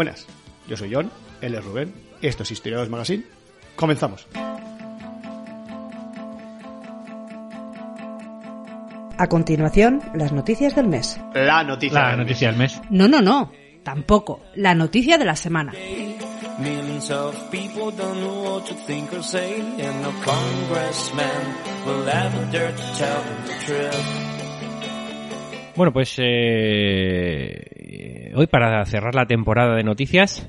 Buenas, yo soy John, él es Rubén, esto es Historiadores Magazine. Comenzamos. A continuación, las noticias del mes. La noticia. La del noticia del mes. No, no, no, tampoco. La noticia de la semana. Bueno, pues eh, hoy para cerrar la temporada de noticias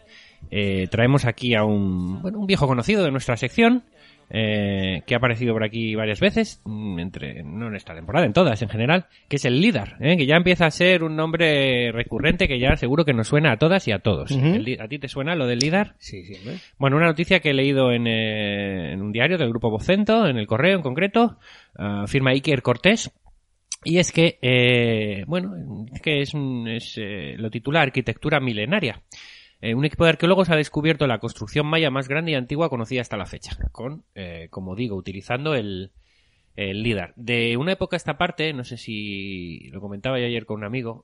eh, traemos aquí a un, bueno, un viejo conocido de nuestra sección eh, que ha aparecido por aquí varias veces, mm, entre no en esta temporada, en todas en general, que es el líder, ¿eh? que ya empieza a ser un nombre recurrente que ya seguro que nos suena a todas y a todos. El ¿A ti te suena lo del líder? Sí, sí. Bueno, una noticia que he leído en, eh, en un diario del grupo Vocento, en el correo en concreto, ah, firma Iker Cortés, y es que, eh, bueno, es que es, un- es, eh, lo titula Arquitectura Milenaria. Eh, un equipo de arqueólogos ha descubierto la construcción maya más grande y antigua conocida hasta la fecha, con, eh, como digo, utilizando el, el LIDAR. De una época a esta parte, no sé si lo comentaba yo ayer con un amigo,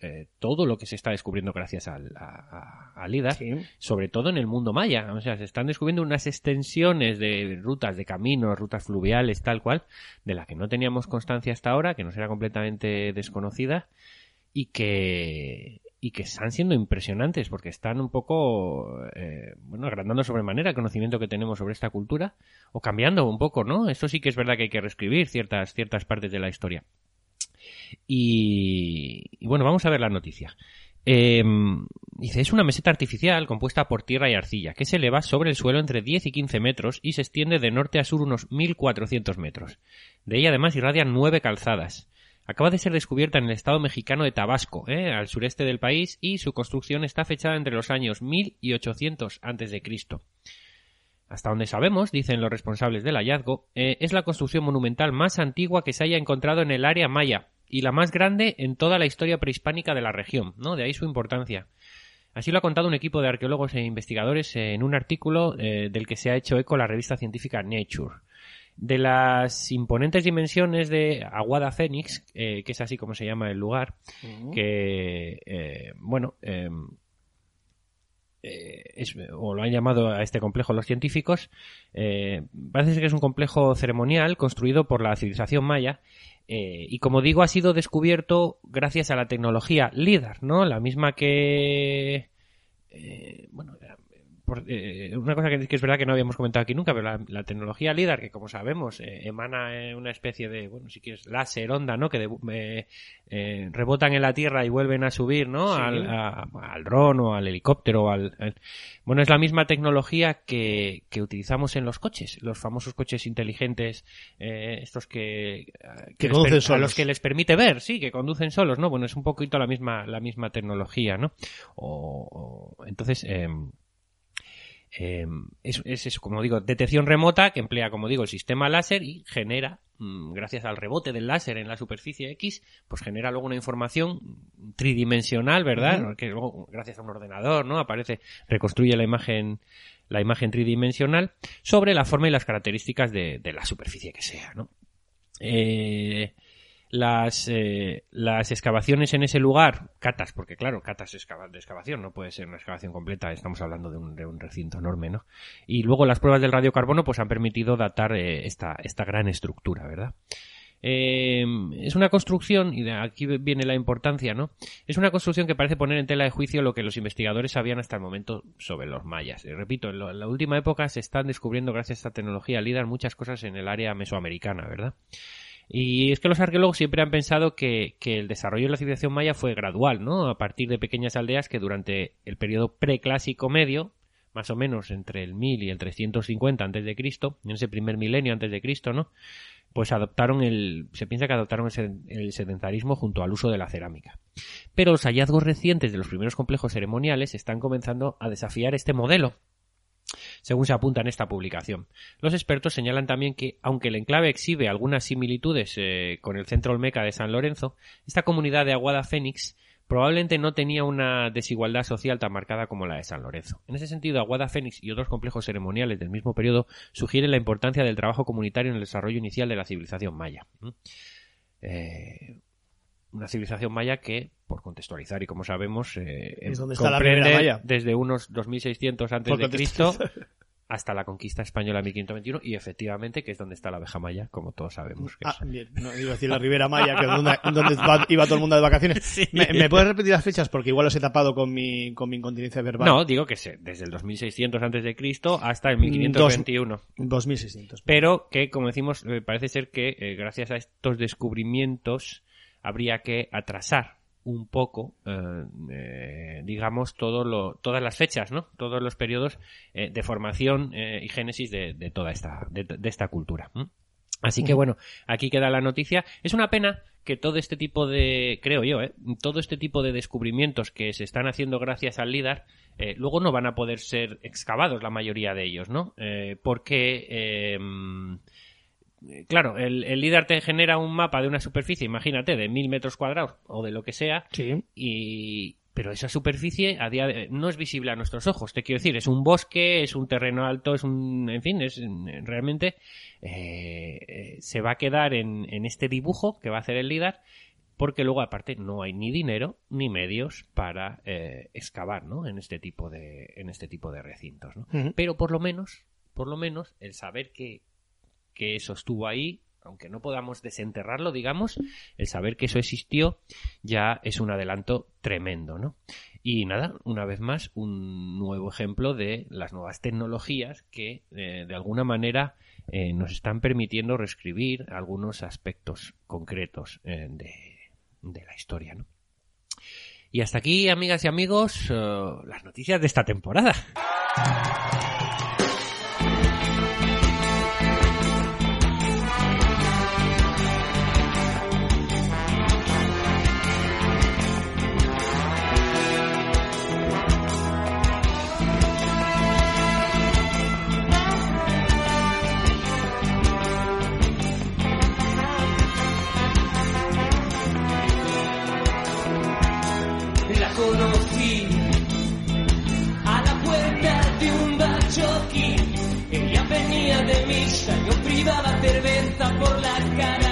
eh, todo lo que se está descubriendo gracias al, a, LIDAR, Sí. sobre todo en el mundo maya. O sea, se están descubriendo unas extensiones de rutas, de caminos, rutas fluviales, tal cual, de la que no teníamos constancia hasta ahora, que nos era completamente desconocida y que y que están siendo impresionantes porque están un poco eh, bueno agrandando sobremanera el conocimiento que tenemos sobre esta cultura o cambiando un poco no esto sí que es verdad que hay que reescribir ciertas ciertas partes de la historia y, bueno vamos a ver la noticia eh, dice, es una meseta artificial compuesta por tierra y arcilla que se eleva sobre el suelo entre 10 y 15 metros y se extiende de norte a sur unos 1400 metros. De ella además irradian nueve calzadas. Acaba de ser descubierta en el estado mexicano de Tabasco, ¿eh? al sureste del país, y su construcción está fechada entre los años 1000 y 800 antes de Cristo. Hasta donde sabemos, dicen los responsables del hallazgo, eh, es la construcción monumental más antigua que se haya encontrado en el área maya y la más grande en toda la historia prehispánica de la región, ¿no? De ahí su importancia. Así lo ha contado un equipo de arqueólogos e investigadores en un artículo eh, del que se ha hecho eco la revista científica Nature. De las imponentes dimensiones de Aguada Phoenix, eh, que es así como se llama el lugar, que, eh, bueno, eh, eh, es- o lo han llamado a este complejo los científicos, eh, parece ser que es un complejo ceremonial construido por la civilización maya eh, y como digo ha sido descubierto gracias a la tecnología LIDAR, ¿no? La misma que... eh, bueno, por- eh, una cosa que, que es verdad que no habíamos comentado aquí nunca, pero la, la tecnología LIDAR, que como sabemos eh, emana eh, una especie de, bueno, si quieres, láser, onda, ¿no? Que de- eh, eh, rebotan en la Tierra y vuelven a subir, ¿no? Sí. Al, a- al dron o al helicóptero. o Al, al- Bueno, es la misma tecnología que, que utilizamos en los coches, los famosos coches inteligentes, eh, estos que, eh, Que conducen per- a los que les permite ver, sí, que conducen solos, ¿no? Bueno, es un poquito la misma, la misma tecnología, ¿no? O, o- entonces, em, eh, es, es eso, como digo, detección remota que emplea, como digo, el sistema láser y genera, mm, gracias al rebote del láser en la superficie X, pues genera luego una información tridimensional, ¿verdad? Que luego, gracias a un ordenador, ¿no? Aparece, reconstruye la imagen, la imagen tridimensional sobre la forma y las características de, de la superficie que sea, ¿no? Eh, las, eh, las excavaciones en ese lugar, catas, porque claro, catas de excavación, no puede ser una excavación completa, estamos hablando de un, de un recinto enorme, ¿no? Y luego las pruebas del radiocarbono pues han permitido datar eh, esta, esta gran estructura, ¿verdad? Eh, es una construcción, y aquí viene la importancia, ¿no? Es una construcción que parece poner en tela de juicio lo que los investigadores sabían hasta el momento sobre los mayas. Eh, repito, en, en la última época se están descubriendo, gracias a esta tecnología LIDAR, muchas cosas en el área mesoamericana, ¿verdad? Y es que los arqueólogos siempre han pensado que, que el desarrollo de la civilización maya fue gradual, ¿no? A partir de pequeñas aldeas que durante el periodo preclásico medio, más o menos entre el 1000 y el 350 antes de Cristo, en ese primer milenio antes de Cristo, ¿no? Pues adoptaron el, se piensa que adoptaron el sed- el sedentarismo junto al uso de la cerámica. Pero los hallazgos recientes de los primeros complejos ceremoniales están comenzando a desafiar este modelo según se apunta en esta publicación. Los expertos señalan también que, aunque el enclave exhibe algunas similitudes eh, con el centro olmeca de San Lorenzo, esta comunidad de Aguada Fénix probablemente no tenía una desigualdad social tan marcada como la de San Lorenzo. En ese sentido, Aguada Fénix y otros complejos ceremoniales del mismo periodo sugieren la importancia del trabajo comunitario en el desarrollo inicial de la civilización maya. ¿Mm? Eh, una civilización maya que, por contextualizar y como sabemos, eh, Es donde está la comprende Ribera Maya. desde unos 2600 antes de Cristo. Hasta la conquista española en 1521 y efectivamente que es donde está la abeja maya, como todos sabemos que Ah, es. bien, no iba a decir la Ribera Maya, que es donde, donde va- iba todo el mundo de vacaciones. Sí. ¿Me, me puedes repetir las fechas? Porque igual los he tapado con mi, con mi incontinencia verbal. No, digo que sé, desde el 2600 antes de Cristo hasta el 1521. 2600. Pero que, como decimos, eh, parece ser que eh, gracias a estos descubrimientos habría que atrasar un poco, eh, eh, digamos, todo lo, todas las fechas, ¿no? Todos los periodos eh, de formación eh, y génesis de, de toda esta, de, de esta cultura. Así que bueno, aquí queda la noticia. Es una pena que todo este tipo de, creo yo, ¿eh? todo este tipo de descubrimientos que se están haciendo gracias al LIDAR, eh, luego no van a poder ser excavados la mayoría de ellos, ¿no? Eh, porque, claro, el, el LIDAR te genera un mapa de una superficie, imagínate, de mil metros cuadrados o de lo que sea, Sí. y pero esa superficie a día de- no es visible a nuestros ojos te quiero decir es un bosque es un terreno alto es un en fin es realmente eh, eh, se va a quedar en, en este dibujo que va a hacer el lidar porque luego aparte no hay ni dinero ni medios para eh, excavar ¿no? en este tipo de en este tipo de recintos pero por lo menos por lo menos el saber que que eso estuvo ahí aunque no podamos desenterrarlo, digamos, el saber que eso existió ya es un adelanto tremendo, ¿no? Y nada, una vez más, un nuevo ejemplo de las nuevas tecnologías que, eh, de alguna manera, eh, nos están permitiendo reescribir algunos aspectos concretos eh, de, la historia, ¿no? Y hasta aquí, amigas y amigos, las noticias de esta temporada. Yo privaba cerveza por la cara.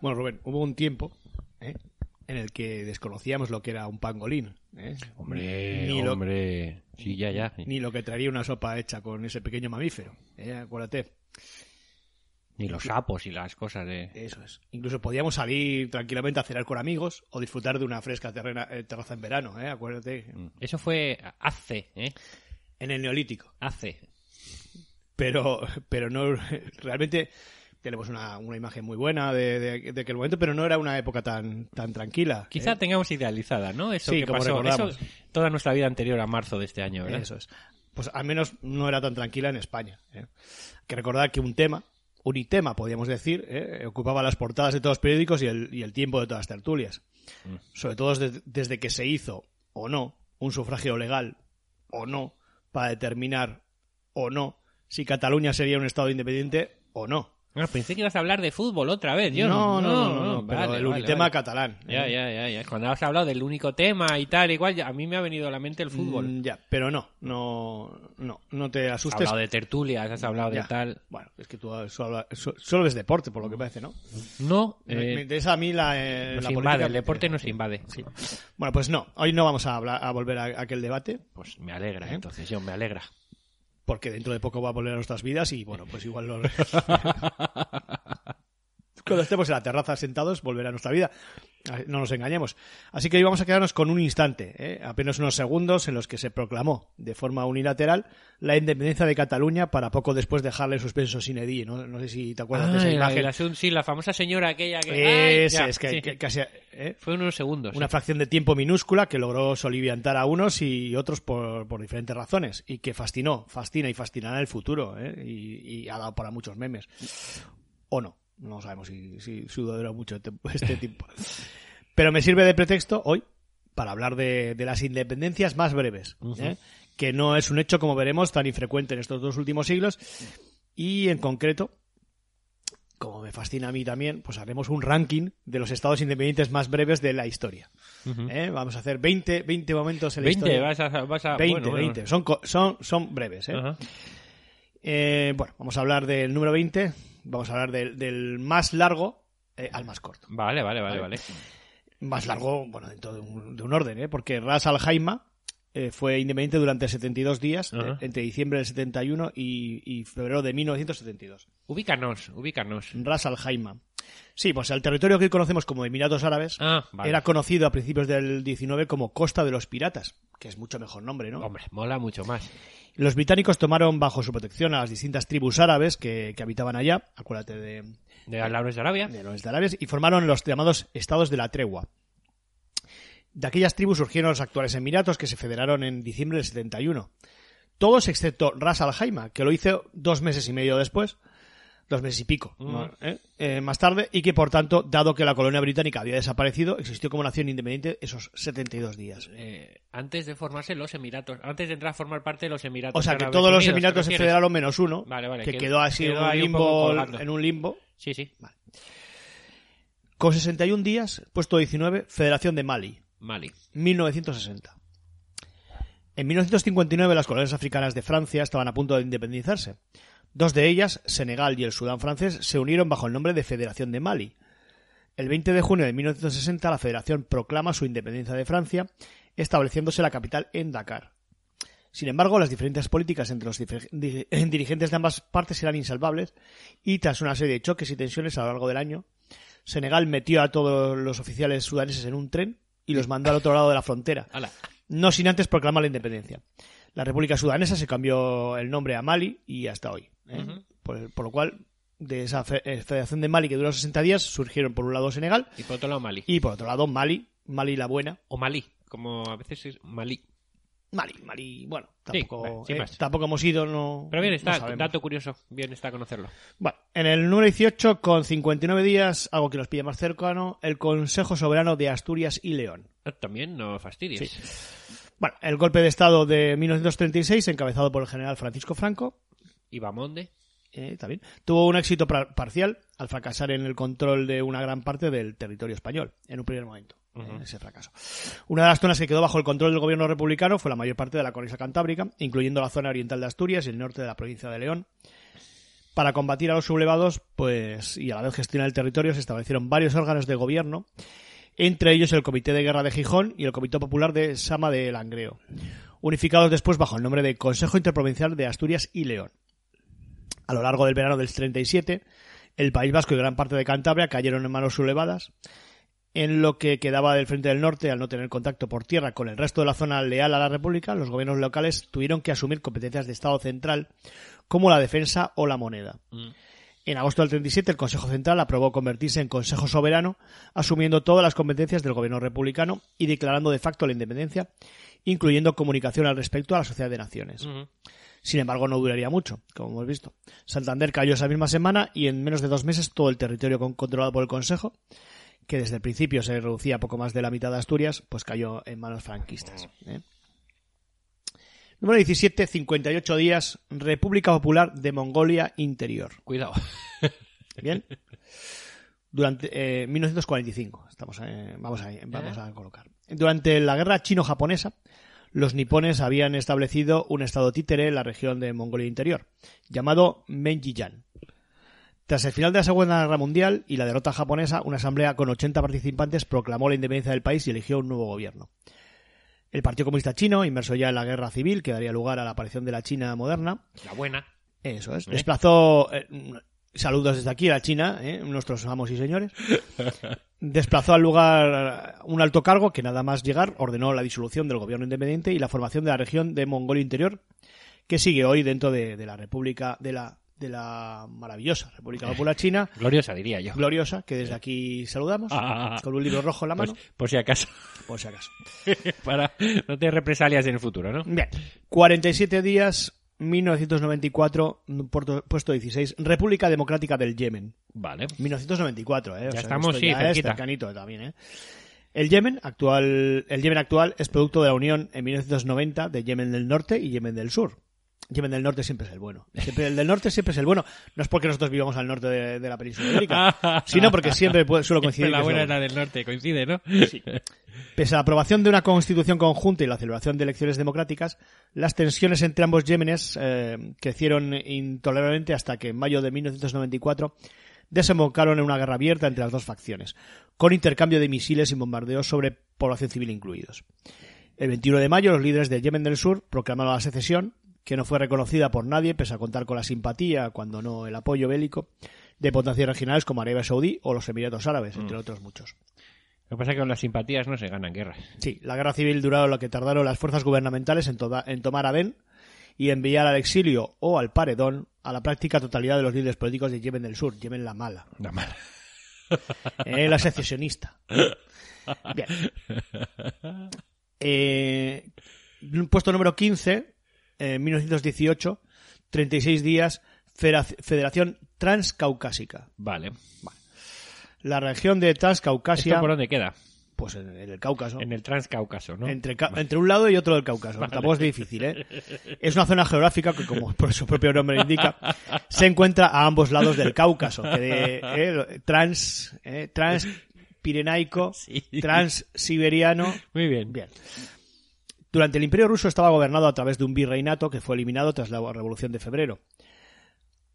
Bueno, Rubén, hubo un tiempo ¿eh? en el que desconocíamos lo que era un pangolín. ¿eh? Hombre, ni hombre. Lo, sí, ya, ya. Ni lo que traería una sopa hecha con ese pequeño mamífero. ¿eh? Acuérdate. Ni los sapos y las cosas de... Eso es. Incluso podíamos salir tranquilamente a cenar con amigos o disfrutar de una fresca eh, terraza en verano, ¿eh? Acuérdate. Mm. Eso fue hace, ¿eh? En el Neolítico. Hace. Pero, pero no, realmente tenemos una, una imagen muy buena de, de- de aquel momento, pero no era una época tan, tan tranquila. Quizá ¿eh? tengamos idealizada, ¿no? Eso Sí, que como pasó. recordamos. Eso toda nuestra vida anterior a marzo de este año, ¿verdad? Eso es. Pues al menos no era tan tranquila en España. ¿eh? Hay que recordar que un tema, un itema, podríamos decir, ¿eh? ocupaba las portadas de todos los periódicos y el, y el tiempo de todas las tertulias. Mm. Sobre todo desde, desde que se hizo, o no, un sufragio legal, o no, para determinar, o no, si Cataluña sería un Estado independiente o no. Ah, pensé que ibas a hablar de fútbol otra vez. Yo no, no, no, no, no, pero vale, el vale, vale. catalán. Ya, ya, ya, ya. Cuando has hablado del único tema y tal, igual, a mí me ha venido a la mente el fútbol. Mm, ya, pero no, no, no, no te has asustes. hablado de tertulias, has hablado de tal. Bueno, es que tú solo, so- solo ves deporte, por lo que parece, ¿no? No, Me- eh, me interesa a mí la, eh, nos la invade, política. el deporte nos invade. Sí. Bueno, pues no, hoy no vamos a, hablar, a volver a, a aquel debate, Pues me alegra, ¿Eh? entonces, yo me alegra. Porque dentro de poco va a volver a nuestras vidas y bueno, pues igual lo... Cuando estemos en la terraza sentados, volverá a nuestra vida. No nos engañemos. Así que hoy vamos a quedarnos con un instante, ¿eh? apenas unos segundos en los que se proclamó de forma unilateral la independencia de Cataluña para poco después dejarle en suspenso sin edie. ¿no? no sé si te acuerdas de esa la- imagen. asun- sí, la famosa señora aquella que... ¡Ay! Ese Ya, es que, sí. que casi... ¿eh? Fue unos segundos. Una sí. fracción de tiempo minúscula que logró soliviantar a unos y otros por, por diferentes razones y que fascinó, fascina y fascinará el futuro ¿eh? y, y ha dado para muchos memes. O no, no sabemos si, si, mucho este- este tiempo. Pero me sirve de pretexto hoy para hablar de, de las independencias más breves, ¿eh? que no es un hecho, como veremos, tan infrecuente en estos dos últimos siglos y en concreto como me fascina a mí también, pues haremos un ranking de los estados independientes más breves de la historia. ¿eh? Vamos a hacer 20, 20 momentos en la 20, historia. vas a... Vas a 20, bueno, bueno. 20. Son, son, son breves. ¿eh? Eh, bueno, vamos a hablar del número 20. Vamos a hablar del, del más largo eh, al más corto. Vale, vale, vale, Vale. vale. Más largo, bueno, dentro de un, de un orden, ¿eh? porque Ras Al Khaimah eh, fue independiente durante 72 días, Ajá. eh, entre diciembre del 71 y, y febrero de 1972. Ubícanos, ubícanos. Ras Al Khaimah. Sí, pues el territorio que hoy conocemos como Emiratos Árabes Ah, vale. era conocido a principios del 19 como Costa de los Piratas, que es mucho mejor nombre, ¿no? Hombre, mola mucho más. Los británicos tomaron bajo su protección a las distintas tribus árabes que, que habitaban allá, acuérdate de, De Laures de Arabia. de los árabes, y formaron los llamados estados de la tregua. De aquellas tribus surgieron los actuales Emiratos que se federaron en diciembre del 71. Todos excepto Ras Al Khaimah, que lo hizo dos meses y medio después, dos meses y pico ¿no? ¿Eh? Eh, más tarde, y que por tanto, dado que la colonia británica había desaparecido, existió como nación independiente esos 72 días. Eh, antes de formarse los Emiratos, antes de entrar a formar parte de los Emiratos. O sea que todos los Emiratos ¿te se federaron menos uno, Vale, vale, que quedó- quedó así quedó en, un limbo, en un limbo. Sí, sí. Con 61 días, puesto 19, Federación de Mali, Mali. 1960. En 1959 las colonias africanas de Francia estaban a punto de independizarse. Dos de ellas, Senegal y el Sudán francés, se unieron bajo el nombre de Federación de Mali. El 20 de junio de 1960 la Federación proclama su independencia de Francia, estableciéndose la capital en Dakar. Sin embargo, las diferentes políticas entre los dirigentes de ambas partes eran insalvables y tras una serie de choques y tensiones a lo largo del año, Senegal metió a todos los oficiales sudaneses en un tren y los mandó al otro lado de la frontera, no sin antes proclamar la independencia. La República Sudanesa se cambió el nombre a Mali y hasta hoy. ¿eh? por, por lo cual, de esa eh, Federación de Mali que duró 60 días, surgieron por un lado Senegal Y por otro lado Mali. y por otro lado Mali, Mali la buena. O Malí, como a veces es Malí. Mali, Mali, bueno, Sí, tampoco, eh, tampoco hemos ido, no. Pero bien no está, sabemos. dato curioso. Bien está conocerlo. Bueno, en el número 18, con 59 días, algo que nos pilla más cercano, el Consejo Soberano de Asturias y León. Ah, También no fastidies. Bueno, el golpe de Estado de 1936, encabezado por el general Francisco Franco, Y Bamonde. eh, también, tuvo un éxito parcial al fracasar en el control de una gran parte del territorio español, en un primer momento, ese fracaso. Una de las zonas que quedó bajo el control del gobierno republicano fue la mayor parte de la cornisa cantábrica, incluyendo la zona oriental de Asturias y el norte de la provincia de León. Para combatir a los sublevados pues, y a la vez gestionar el territorio se establecieron varios órganos de gobierno, entre ellos el Comité de Guerra de Gijón y el Comité Popular de Sama de Langreo, unificados después bajo el nombre de Consejo Interprovincial de Asturias y León. A lo largo del verano del 37, el País Vasco y gran parte de Cantabria cayeron en manos sublevadas. En lo que quedaba del frente del norte, al no tener contacto por tierra con el resto de la zona leal a la República, los gobiernos locales tuvieron que asumir competencias de Estado central, como la defensa o la moneda. En agosto del 37, el Consejo Central aprobó convertirse en Consejo Soberano, asumiendo todas las competencias del gobierno republicano y declarando de facto la independencia, incluyendo comunicación al respecto a la Sociedad de Naciones. Sin embargo, no duraría mucho, como hemos visto. Santander cayó esa misma semana y en menos de dos meses todo el territorio con- controlado por el Consejo, que desde el principio se reducía a poco más de la mitad de Asturias, pues cayó en manos franquistas. ¿eh? Número 17, 58 días, República Popular de Mongolia Interior. Cuidado. Bien. Durante eh, 1945, estamos, eh, vamos, a, vamos a colocar. Durante la guerra chino-japonesa, los nipones habían establecido un estado títere en la región de Mongolia Interior, llamado Menjiyan. Tras el final de la Segunda Guerra Mundial y la derrota japonesa, una asamblea con 80 participantes proclamó la independencia del país y eligió un nuevo gobierno. El Partido Comunista Chino, inmerso ya en la guerra civil que daría lugar a la aparición de la China moderna, La buena. eso es. Desplazó. eh, saludos desde aquí a la China, eh, nuestros amos y señores. Desplazó al lugar un alto cargo que nada más llegar ordenó la disolución del gobierno independiente y la formación de la región de Mongolia Interior, que sigue hoy dentro de, de la República, de la, de la maravillosa República Popular China, Gloriosa, diría yo. gloriosa, que desde aquí saludamos, Ah. con un libro rojo en la mano, Pues, por si acaso. por si acaso. Para no te represalias en el futuro, ¿no? Bien, 47 días, 1994, puerto- puesto 16, República Democrática del Yemen. Vale. 1994, ¿eh? O Ya sea, estamos, sí, ya es cercanito también, ¿eh? El Yemen actual, el Yemen actual es producto de la unión en 1990 de Yemen del Norte y Yemen del Sur. Yemen del Norte siempre es el bueno. Siempre, el del Norte siempre es el bueno. No es porque nosotros vivamos al norte de, de la península ibérica, sino porque siempre puede, suele coincidir. la buena la del norte, coincide, ¿no? Pese a la aprobación de una constitución conjunta y la celebración de elecciones democráticas, las tensiones entre ambos Yemenes eh, crecieron intolerablemente hasta que en mayo de 1994 desembocaron en una guerra abierta entre las dos facciones, con intercambio de misiles y bombardeos sobre población civil incluidos. El 21 de mayo, los líderes del Yemen del Sur proclamaron la secesión, que no fue reconocida por nadie, pese a contar con la simpatía, cuando no el apoyo bélico, de potencias regionales como Arabia Saudí o los Emiratos Árabes, entre otros muchos. Lo que pasa es que con las simpatías no se ganan guerras. Sí, la guerra civil duró lo que tardaron las fuerzas gubernamentales en, toda- en tomar Adén y enviar al exilio o al paredón a la práctica totalidad de los líderes políticos de Yemen del Sur, Yemen la mala, La mala. eh, la secesionista. Bien. Eh, puesto número 15, en 1918, 36 días, Federación Transcaucásica. Vale. La región de Transcaucasia, ¿Esto por dónde queda? pues en, en el Cáucaso. En el Transcaucaso, ¿no? Entre, ca- entre un lado y otro del Cáucaso. Tampoco es difícil, ¿eh? Es una zona geográfica que, como por su propio nombre indica, se encuentra a ambos lados del Cáucaso. Que de, eh, trans, eh, transpirenaico, Sí. transsiberiano. Muy bien. Bien. Durante el Imperio Ruso estaba gobernado a través de un virreinato que fue eliminado tras la Revolución de Febrero.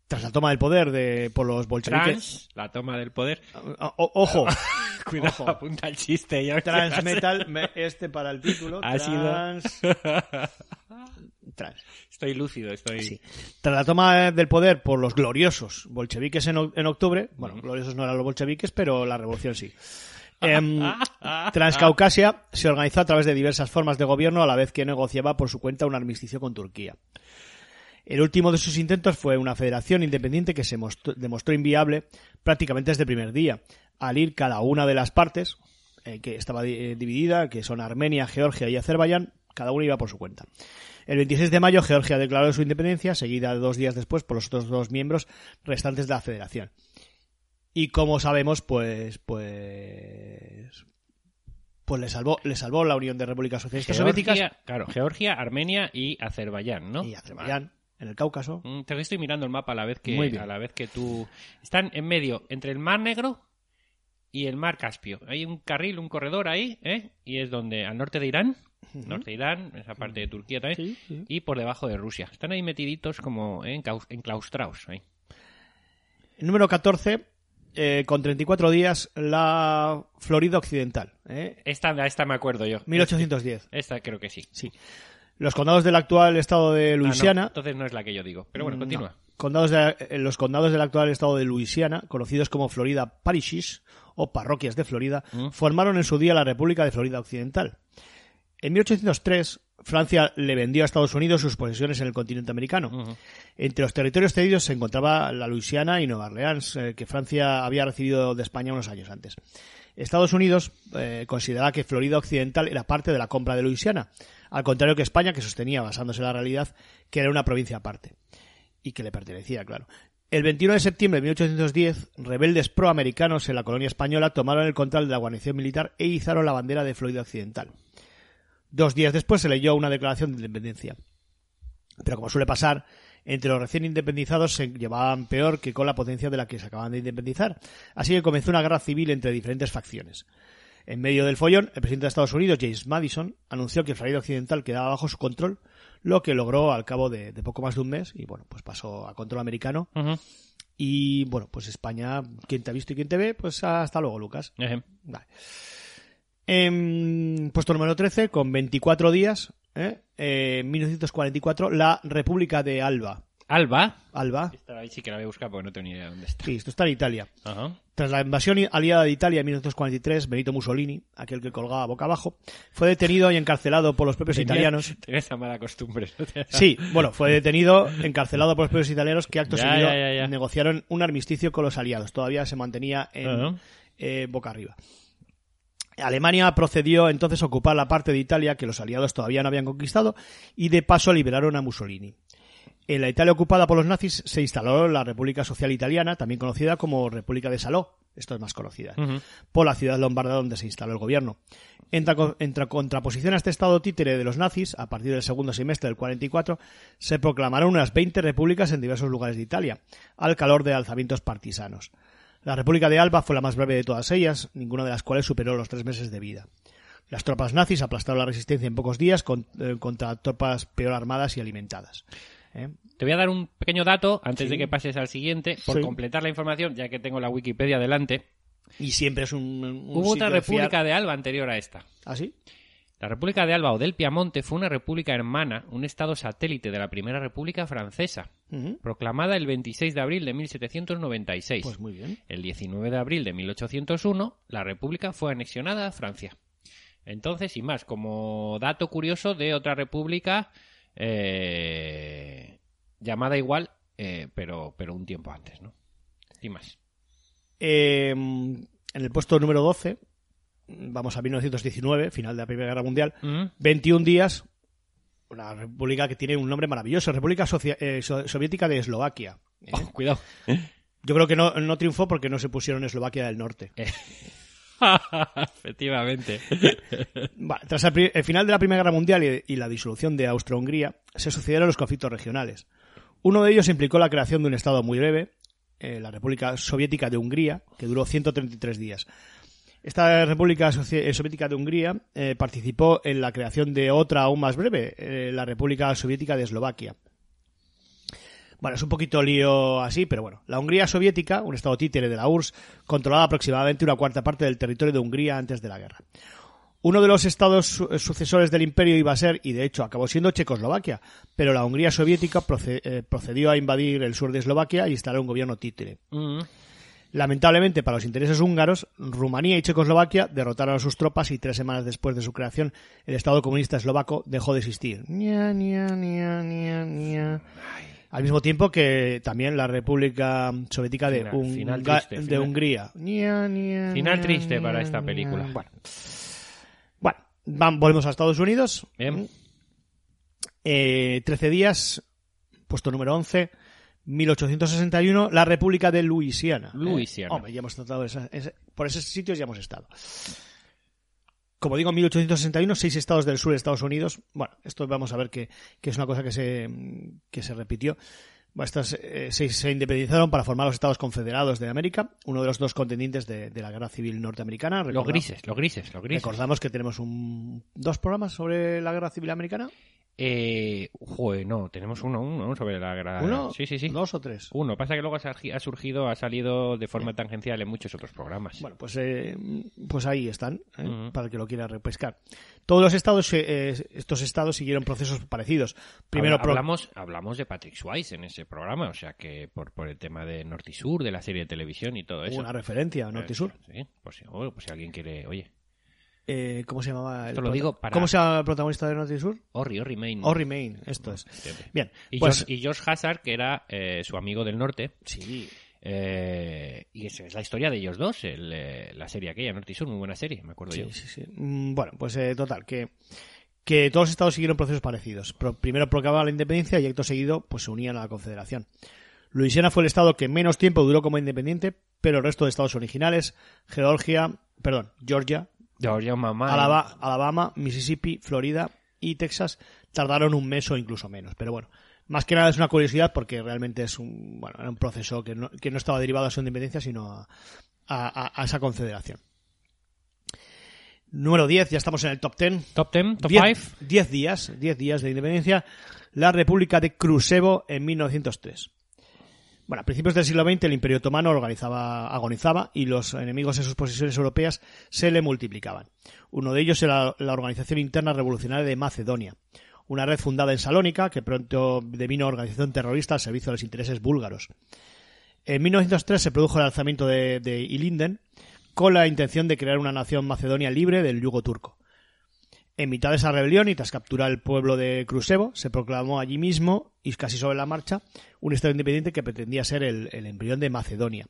Tras la toma del poder de, por los bolcheviques. Trans, la toma del poder. O- o- ojo, Cuidado, Ojo. apunta el chiste. Ya Transmetal, me- este para el título. Ha sido- trans, trans. Estoy lúcido, estoy... Sí. Tras la toma del poder por los gloriosos bolcheviques en, en octubre, bueno, gloriosos no eran los bolcheviques, pero la revolución sí. Em, Transcaucasia se organizó a través de diversas formas de gobierno a la vez que negociaba por su cuenta un armisticio con Turquía. El último de sus intentos fue una federación independiente que se mostró- demostró inviable prácticamente desde el primer día, al ir cada una de las partes, eh, que estaba eh, dividida, que son Armenia, Georgia y Azerbaiyán, cada una iba por su cuenta. El 26 de mayo Georgia declaró su independencia, seguida dos días después por los otros dos miembros restantes de la federación. Y como sabemos, pues, pues, pues le salvó, le salvó la Unión de Repúblicas Socialistas Soviéticas claro, Georgia, Armenia y Azerbaiyán, ¿no? y Azerbaiyán en el Cáucaso. Mm, Te estoy mirando el mapa a la vez que a la vez que tú están en medio entre el Mar Negro y el Mar Caspio. Hay un carril, un corredor ahí, ¿eh? Y es donde al norte de Irán, norte de Irán, esa parte de Turquía también, Sí, sí. y por debajo de Rusia. Están ahí metiditos como ¿eh? Enclaustrados ahí. Número 14, eh, con 34 días, la Florida Occidental. ¿eh? Esta, esta me acuerdo yo. 1810. Esta creo que sí. Sí. Los condados del actual estado de Ah, no, Luisiana. entonces no es la que yo digo. Pero bueno, No. continúa. Condados de- eh, los condados del actual estado de Luisiana, conocidos como Florida Parishes o parroquias de Florida, Mm. formaron en su día la República de Florida Occidental. En 1803, Francia le vendió a Estados Unidos sus posesiones en el continente americano. Entre los territorios cedidos se encontraba la Luisiana y Nueva Orleans, eh, que Francia había recibido de España unos años antes. Estados Unidos eh, consideraba que Florida Occidental era parte de la compra de Luisiana, al contrario que España, que sostenía, basándose en la realidad, que era una provincia aparte y que le pertenecía, claro. El 21 de septiembre de 1810, rebeldes proamericanos en la colonia española tomaron el control de la guarnición militar e izaron la bandera de Florida Occidental. Dos días después se leyó una declaración de independencia. Pero como suele pasar, entre los recién independizados se llevaban peor que con la potencia de la que se acaban de independizar. Así que comenzó una guerra civil entre diferentes facciones. En medio del follón, el presidente de Estados Unidos, James Madison, anunció que Florida Occidental quedaba bajo su control, lo que logró al cabo de, de poco más de un mes, y bueno, pues pasó a control americano. Y bueno, pues España, quien te ha visto y quien te ve, pues hasta luego, Lucas. Vale. En puesto número 13, con 24 días, ¿eh? Eh, 1944, la República de Alba. Alba. Alba. Esta ahí sí que la voy a buscar porque no tengo ni idea de dónde está. Sí, esto está en Italia. Ajá. Tras la invasión aliada de Italia en 1943, Benito Mussolini, aquel que colgaba boca abajo, fue detenido y encarcelado por los propios italianos. Tenía esa mala costumbre. ¿no? Sí, bueno, fue detenido, encarcelado por los propios italianos que acto Ya, seguido ya, ya, ya. negociaron un armisticio con los aliados. Todavía se mantenía en eh, boca arriba. Alemania procedió entonces a ocupar la parte de Italia que los aliados todavía no habían conquistado y de paso liberaron a Mussolini. En la Italia ocupada por los nazis se instaló la República Social Italiana, también conocida como República de Saló, esto es más conocida, por la ciudad lombarda donde se instaló el gobierno. En, tra- en tra- contraposición a este estado títere de los nazis, a partir del segundo semestre del 44, se proclamaron unas 20 repúblicas en diversos lugares de Italia, al calor de alzamientos partisanos. La República de Alba fue la más breve de todas ellas, ninguna de las cuales superó los tres meses de vida. Las tropas nazis aplastaron la resistencia en pocos días eh, contra tropas peor armadas y alimentadas. ¿Eh? Te voy a dar un pequeño dato antes Sí. de que pases al siguiente, por Sí. completar la información, ya que tengo la Wikipedia delante. Y siempre es un, un Hubo otra sitio de república de Alba anterior a esta. ¿Ah, sí? La República de Alba o del Piamonte fue una república hermana, un estado satélite de la Primera República Francesa, proclamada el 26 de abril de 1796. Pues muy bien. El 19 de abril de 1801, la república fue anexionada a Francia. Entonces, y más, como dato curioso de otra república eh, llamada igual, eh, pero, pero un tiempo antes, ¿no? Y más. Eh, en el puesto número 12, vamos a 1919, final de la Primera Guerra Mundial, Mm. 21 días, una república que tiene un nombre maravilloso, República Socia- eh, So- Soviética de Eslovaquia. ¿eh? Oh, cuidado. Yo creo que no, no triunfó porque no se pusieron Eslovaquia del Norte. Efectivamente. Tras el, final de la Primera Guerra Mundial y, y la disolución de Austro-Hungría, se sucedieron los conflictos regionales. Uno de ellos implicó la creación de un Estado muy breve, eh, la República Soviética de Hungría, que duró 133 días. Esta República eh, Soviética de Hungría eh, participó en la creación de otra aún más breve, eh, la República Soviética de Eslovaquia. Bueno, es un poquito lío así, pero bueno. La Hungría soviética, un estado títere de la URSS, controlaba aproximadamente una cuarta parte del territorio de Hungría antes de la guerra. Uno de los estados su- sucesores del imperio iba a ser, y de hecho acabó siendo Checoslovaquia, pero la Hungría soviética proce- procedió a invadir el sur de Eslovaquia y instalar un gobierno títere. Mm. Lamentablemente, para los intereses húngaros, Rumanía y Checoslovaquia derrotaron a sus tropas y tres semanas después de su creación, el Estado comunista eslovaco dejó de existir. Ña, ña, ña. Al mismo tiempo que también la República Soviética de, Final- Hunga- final triste, de final- Hungría. Final triste para esta película. Bueno, volvemos a Estados Unidos. Bien. Eh, 13 días, puesto número 11, 1861, la República de Luisiana. ¿eh? Luisiana. Hombre, ya hemos tratado esa- por esos sitios ya hemos estado. Como digo, en 1861, seis estados del sur de Estados Unidos. Bueno, esto vamos a ver que, que es una cosa que se, que se repitió. Estas eh, seis se independizaron para formar los Estados Confederados de América, uno de los dos contendientes de, de la Guerra Civil Norteamericana. Los grises, los grises, los grises. Recordamos que tenemos un, dos programas sobre la Guerra Civil Americana. Eh, joder, no, tenemos uno, uno sobre la gra- ¿Uno? Sí, sí, sí. ¿Dos o tres? Uno. Pasa que luego ha surgi- ha surgido, ha salido de forma tangencial en muchos otros programas. Bueno, pues, eh, pues ahí están, ¿eh? Para el que lo quiera repescar. Todos los estados, eh, eh, estos estados siguieron procesos parecidos. Primero, Habla- hablamos, hablamos de Patrick Swayze en ese programa, o sea que por, por el tema de Norte y Sur, de la serie de televisión y todo eso. una referencia a Norte y Sur. Sí, si- pues si alguien quiere, oye, Eh, ¿Cómo se llamaba? el Esto lo prota- digo para- ¿Cómo se llama el protagonista de Norte y Sur? Orri, Orri Main. Orri Main, esto es. Bien, Y, pues Josh, y Hazard, que era eh, su amigo del norte. sí, eh, y esa es la historia de ellos dos, el, la serie aquella, Norte y Sur, muy buena serie, me acuerdo sí, yo. sí, sí. Mm, Bueno, pues total, que, que todos los estados siguieron procesos parecidos. Primero proclamaban la independencia y acto seguido pues se unían a la confederación. Luisiana fue el estado que menos tiempo duró como independiente, pero el resto de estados originales, Georgia, perdón, Georgia, Georgia Mamá. Alaba- Alabama, Mississippi, Florida y Texas tardaron un mes o incluso menos. Pero bueno, más que nada es una curiosidad porque realmente es un, bueno, era un proceso que no, que no estaba derivado a su independencia, sino a, a- a- esa confederación. Número 10, ya estamos en el top 10. Top 10, top 10, 5. 10 días, 10 días de independencia, la República de Krusevo en 1903. Bueno, a principios del siglo XX el Imperio Otomano organizaba, agonizaba y los enemigos en sus posesiones europeas se le multiplicaban. Uno de ellos era la Organización Interna Revolucionaria de Macedonia, una red fundada en Salónica que pronto devino organización terrorista al servicio de los intereses búlgaros. En 1903 se produjo el alzamiento de, de Ilinden con la intención de crear una nación macedonia libre del yugo turco. En mitad de esa rebelión y tras capturar el pueblo de Krusevo, se proclamó allí mismo, y casi sobre la marcha, un Estado independiente que pretendía ser el, el embrión de Macedonia.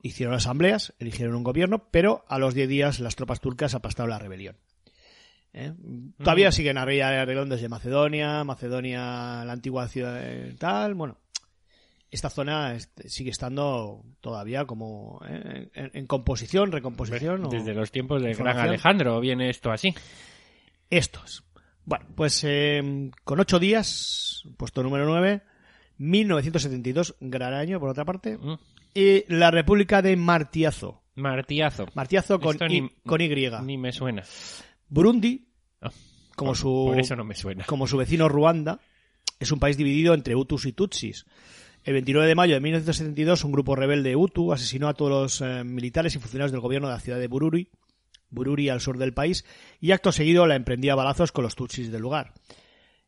Hicieron asambleas, eligieron un gobierno, pero a los 10 días las tropas turcas aplastaron la rebelión. ¿Eh? Todavía siguen arre- arreglando desde Macedonia, Macedonia, la antigua ciudad de tal, bueno. Esta zona sigue estando todavía como ¿eh? en, en composición, recomposición. o- Desde los tiempos del gran. Alejandro viene esto así. Estos. Bueno, pues eh, con ocho días, puesto número 9, 1972, gran año por otra parte, Mm. y la República de Martiazo. Martillazo. Martiazo con, Y. Ni me suena. Burundi, Ah, como por- su, Por eso no me suena. como su vecino Ruanda, es un país dividido entre Hutus y Tutsis. El 29 de mayo de 1972, un grupo rebelde Hutu asesinó a todos los eh, militares y funcionarios del gobierno de la ciudad de Bururi, Bururi al sur del país, y acto seguido la emprendía a balazos con los Tutsis del lugar.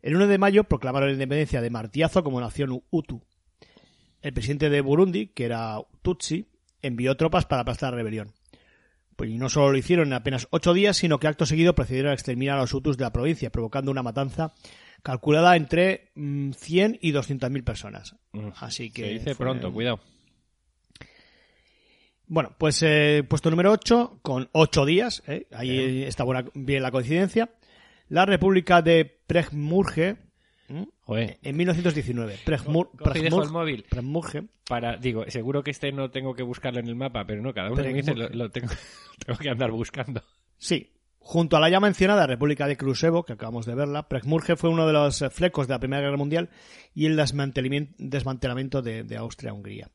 El 1 de mayo proclamaron la independencia de Martiazo como nación Hutu. El presidente de Burundi, que era Tutsi, envió tropas para aplastar la rebelión. Pues y no solo lo hicieron en apenas ocho días, sino que acto seguido procedieron a exterminar a los Hutus de la provincia, provocando una matanza calculada entre mm, 100 y 200.000 personas. Mm. Así que Se dice fue- pronto, cuidado. Bueno, pues eh, puesto número 8, con 8 días, ¿eh? ahí está buena, bien la coincidencia. La República de Prejmurge, ¿m? Joder. en 1919. Prejmur, el móvil. Prejmurge. Para, digo, seguro que este no tengo que buscarlo en el mapa, pero no, cada uno que me dice lo, lo tengo, tengo que andar buscando. Sí. Junto a la ya mencionada República de Krusevo, que acabamos de verla, Prejmurge fue uno de los eh, flecos de la Primera Guerra Mundial y el desmantelamiento, desmantelamiento de, de Austria-Hungría.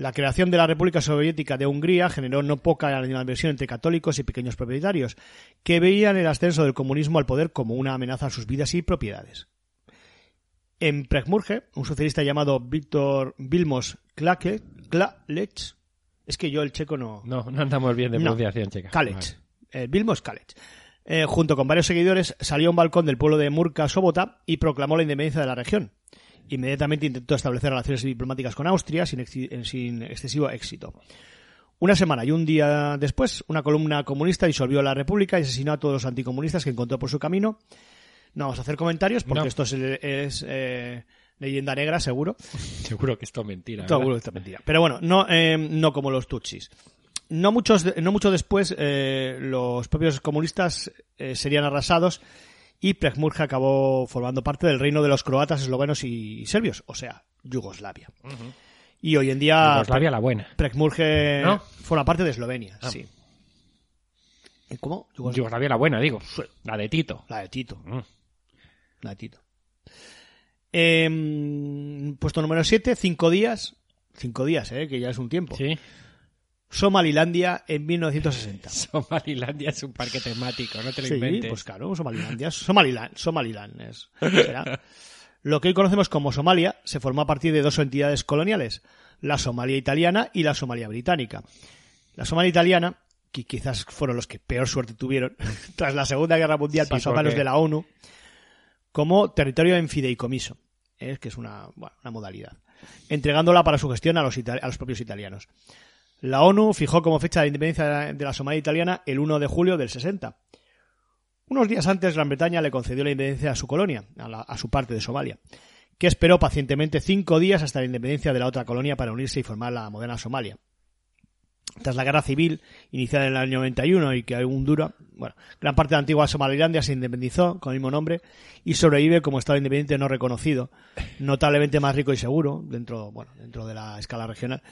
La creación de la República Soviética de Hungría generó no poca animadversión entre católicos y pequeños propietarios, que veían el ascenso del comunismo al poder como una amenaza a sus vidas y propiedades. En Prejmurge, un socialista llamado Víctor Vilmos Klake, Klalech, es que yo el checo no, No, no andamos bien de No. pronunciación, checa. Kalech. Vale. Eh, Vilmos Kalech. Eh, junto con varios seguidores, salió a un balcón del pueblo de Murka Sobota y proclamó la independencia de la región. Inmediatamente intentó establecer relaciones diplomáticas con Austria sin, excesivo éxito. Una semana y un día después, una columna comunista disolvió la república y asesinó a todos los anticomunistas que encontró por su camino. No vamos a hacer comentarios porque No. esto es, es, eh, leyenda negra, seguro. Seguro que esto es mentira. Seguro que está mentira. Pero bueno, no, eh, no como los tutsis. No, muchos, no mucho después, eh, los propios comunistas serían arrasados y Prejmurge acabó formando parte del reino de los croatas, eslovenos y serbios, o sea, Yugoslavia. Y hoy en día Yugoslavia la buena. Prejmurge ¿No? forma parte de Eslovenia, Ah. sí. ¿Eh, ¿Cómo? Yugos- Yugoslavia la buena, digo. La de Tito. La de Tito. Mm. La de Tito. Em, puesto número 7, cinco días. Cinco días, eh, que ya es un tiempo. Sí. Somalilandia en 1960. Somalilandia es un parque temático, no te lo Sí, inventes. pues claro, Somalilandia. Somaliland, Somaliland es. será. Lo que hoy conocemos como Somalia se formó a partir de dos entidades coloniales, la Somalia italiana y la Somalia británica. La Somalia italiana, que quizás fueron los que peor suerte tuvieron, tras la Segunda Guerra Mundial Sí, pasó a manos de la ONU, como territorio en fideicomiso, ¿eh? que es una, bueno, una modalidad, entregándola para su gestión a los, a los propios italianos. La ONU fijó como fecha de independencia de la Somalia italiana el 1 de julio del 60. Unos días antes, Gran Bretaña le concedió la independencia a su colonia, a, la- a su parte de Somalia, que esperó pacientemente cinco días hasta la independencia de la otra colonia para unirse y formar la moderna Somalia. Tras la guerra civil, iniciada en el año 91 y que aún dura, bueno, gran parte de la antigua Somalilandia se independizó con el mismo nombre y sobrevive como Estado independiente no reconocido, notablemente más rico y seguro dentro, bueno, dentro de la escala regional,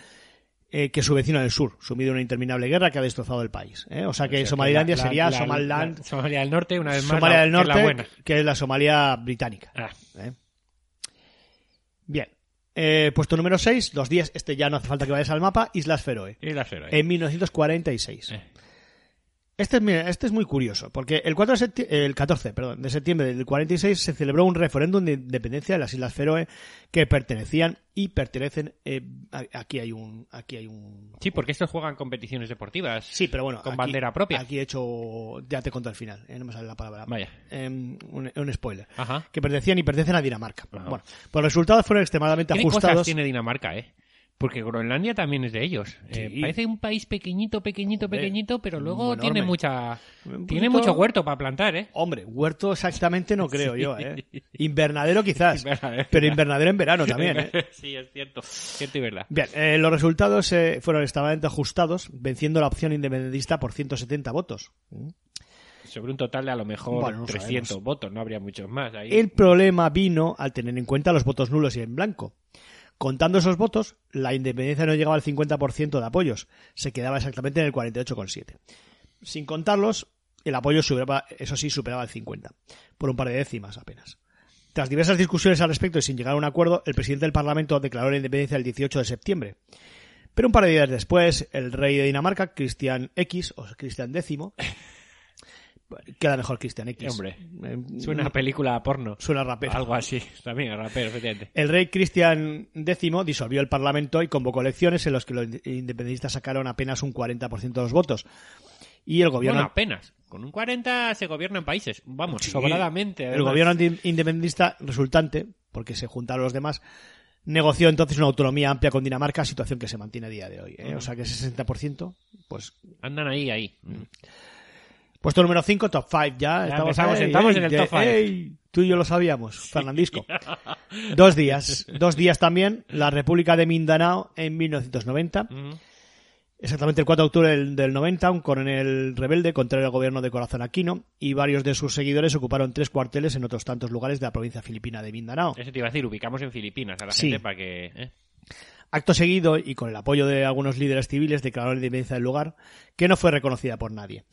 eh, que su vecino del sur, sumido en una interminable guerra que ha destrozado el país. ¿eh? O sea que O sea, Somalilandia la- la- sería la- Somaliland, la- Somalia del Norte, una vez más. Somalia del que es Norte, la buena. que es la Somalia británica. Ah, ¿eh? Bien. Eh, puesto número 6, dos días, este ya no hace falta que vayas al mapa, Islas Feroe, la Feroe. en 1946. Este es, mira, este es muy curioso, porque el, 4 de el 14 perdón, de septiembre del 46 se celebró un referéndum de independencia de las Islas Feroe que pertenecían y pertenecen. eh, aquí hay un. Aquí hay un. Sí, porque estos juegan competiciones deportivas. Sí, pero bueno. Con aquí- bandera propia. Aquí he hecho. Ya te conto al final, eh, no me sale la palabra. Vaya. Em, un, un spoiler. Ajá. Que pertenecían y pertenecen a Dinamarca. Ajá. Bueno, pues los resultados fueron extremadamente ¿Qué cosas ajustados. tiene Dinamarca, eh? Porque Groenlandia también es de ellos. Eh, parece un país pequeñito, pequeñito, pequeñito, pero luego enorme. tiene mucha tiene mucho huerto para plantar, ¿eh? Hombre, huerto exactamente no creo yo, ¿eh? Invernadero quizás. Invernadero. Pero invernadero en verano también, ¿eh? sí, es cierto. Cierto y verdad. Bien, eh, los resultados eh, fueron extremadamente ajustados, venciendo la opción independentista por 170 votos. Sobre un total de a lo mejor Bueno, no 300 sabemos. votos, no habría muchos más ahí. El problema vino al tener en cuenta los votos nulos y en blanco. Contando esos votos, la independencia no llegaba al 50% de apoyos, se quedaba exactamente en el 48,7. Sin contarlos, el apoyo superaba, eso sí, superaba el 50, por un par de décimas apenas. Tras diversas discusiones al respecto y sin llegar a un acuerdo, el presidente del Parlamento declaró la independencia el 18 de septiembre. Pero un par de días después, el rey de Dinamarca, Cristian X, o Cristian X, queda mejor Cristian X. Hombre, Eh, Suena a película porno. Suena rapero. Algo así. También, a rapero, efectivamente. El rey Cristian X disolvió el Parlamento y convocó elecciones en las que los independentistas sacaron apenas un 40% de los votos. Y el gobierno, Bueno, apenas. Con un 40 se gobierna en países. Vamos, Sí, sobradamente. el además. gobierno anti- independentista resultante, porque se juntaron los demás, negoció entonces una autonomía amplia con Dinamarca, situación que se mantiene a día de hoy. ¿eh? O sea que ese 60%, pues... Andan ahí, ahí. Puesto número 5, top 5 ya. Ya estamos empezamos, estamos ey, en el top five. ey, tú y yo lo sabíamos, Fernandisco. Dos días. Dos días también, la República de Mindanao en 1990. Ujú. Exactamente el 4 de octubre del, del 90, un coronel rebelde contrario al gobierno de Corazón Aquino y varios de sus seguidores ocuparon tres cuarteles en otros tantos lugares de la provincia filipina de Mindanao. Eso te iba a decir, ubicamos en Filipinas a la Sí. gente para que... ¿eh? Acto seguido, y con el apoyo de algunos líderes civiles, declaró la independencia del lugar, que no fue reconocida por nadie.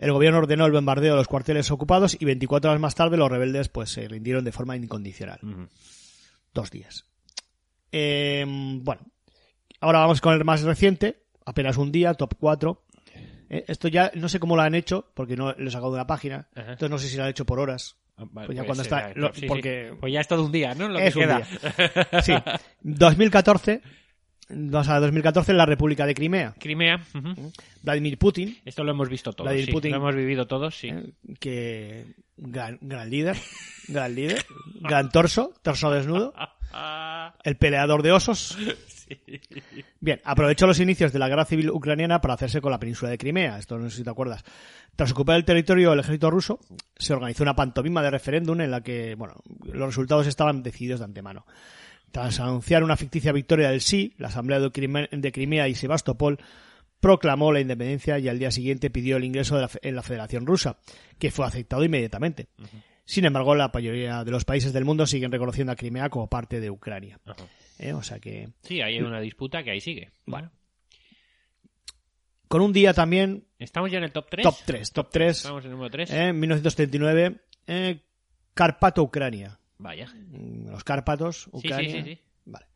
El gobierno ordenó el bombardeo de los cuarteles ocupados y 24 horas más tarde los rebeldes pues se rindieron de forma incondicional. Dos días. Eh, bueno, ahora vamos con el más reciente, apenas un día, top 4. Eh, esto ya no sé cómo lo han hecho, porque no lo he sacado de una página. Entonces no sé si lo han hecho por horas. Ah, vale, Pues ya cuando está- lo- sí. porque- Pues ya es todo un día, ¿no? Lo Es que un queda. día. Sí. 2014, vamos a 2014 en la República de Crimea. Crimea. ujú. Vladimir Putin, Esto lo hemos visto todos, Vladimir sí. Putin. Lo hemos vivido todos, sí. eh, que gran, gran líder, gran líder, gran torso, torso desnudo, el peleador de osos. Bien, aprovechó los inicios de la guerra civil ucraniana para hacerse con la península de Crimea. Esto no sé si te acuerdas. Tras ocupar el territorio del ejército ruso, se organizó una pantomima de referéndum en la que, bueno, los resultados estaban decididos de antemano. Tras anunciar una ficticia victoria del sí, la Asamblea de Crimea, y Sebastopol proclamó la independencia y al día siguiente pidió el ingreso de la en la Federación Rusa, que fue aceptado inmediatamente. Sin embargo, la mayoría de los países del mundo siguen reconociendo a Crimea como parte de Ucrania. ¿Eh? O sea que Sí, hay una disputa que ahí sigue. Bueno. con un día también ¿Estamos ya en el top 3? top 3, top 3, Estamos en el número 3. en 1939, eh, Carpato, Ucrania. Vaya. Mm, Los Cárpatos, Ucrania. sí, sí, sí. Vale.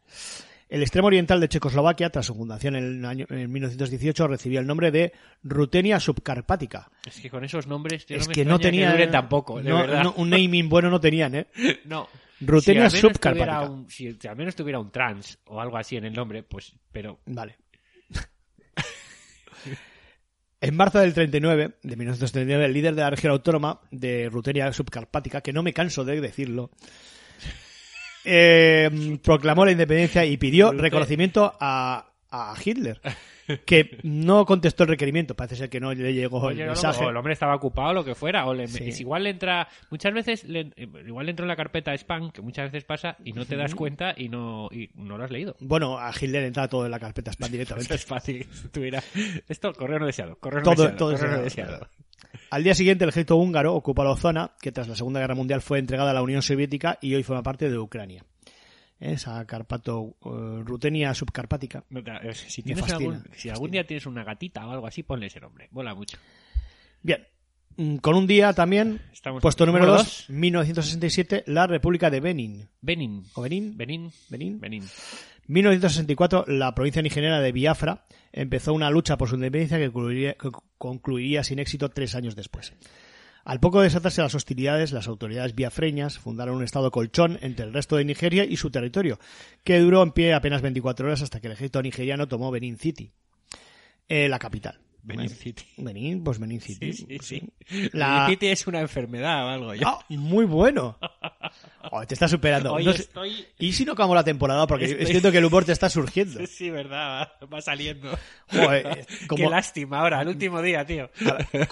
El extremo oriental de Checoslovaquia, tras su fundación en, el año, en 1918, recibía el nombre de Rutenia Subcarpática. Es que con esos nombres yo es no me que no tenía duren tampoco, de no- verdad. no, un naming bueno no tenían, ¿eh? No. Rutenia si subcarpática. un- si al menos tuviera un trans o algo así en el nombre, pues, pero Vale. En marzo del 39, de 1939, el líder de la región autónoma de Rutenia Subcarpática, que no me canso de decirlo, eh, proclamó la independencia y pidió reconocimiento a, a Hitler, que no contestó el requerimiento. Parece ser que no le llegó Oye, el no, mensaje. o el hombre estaba ocupado lo que fuera, o le, Sí. es igual le entra, muchas veces, le- eh, igual le entró en la carpeta spam, que muchas veces pasa, y no te das cuenta y no, y no lo has leído. Bueno, a Hitler entra todo en la carpeta spam directamente. es fácil. Tuviera... Esto, correo no deseado. Correo no Todo- deseado. todo correo no deseado. Al día siguiente, el ejército húngaro ocupa la zona que tras la Segunda Guerra Mundial fue entregada a la Unión Soviética y hoy forma parte de Ucrania. Esa Carpato, eh, Rutenia subcarpática. No Si, tienes fascina, algún, si algún día tienes una gatita o algo así, ponle ese nombre. Mola mucho. Bien, Mm, con un día también, Estamos puesto número número 2, 1967, la República de Benin. Benin. ¿O Benin? Benin. Benin. Benin. 1964, la provincia nigeriana de Biafra empezó una lucha por su independencia que concluiría, que concluiría sin éxito tres años después. Al poco de desatarse las hostilidades, las autoridades biafreñas fundaron un estado colchón entre el resto de Nigeria y su territorio, que duró en pie apenas 24 horas hasta que el ejército nigeriano tomó Benin City, eh, la capital. Benin City. Benin, pues Benin City. Sí, sí, sí. sí. La- Benin City es una enfermedad o algo. Yo. Ah, muy bueno. Oh, te está superando. No sé- estoy... ¿Y si no acabamos la temporada? Porque Estoy- siento que el humor te está surgiendo. Sí, sí, verdad. Va, va saliendo. Joder, como- Qué lástima ahora, el último día, tío. Ver,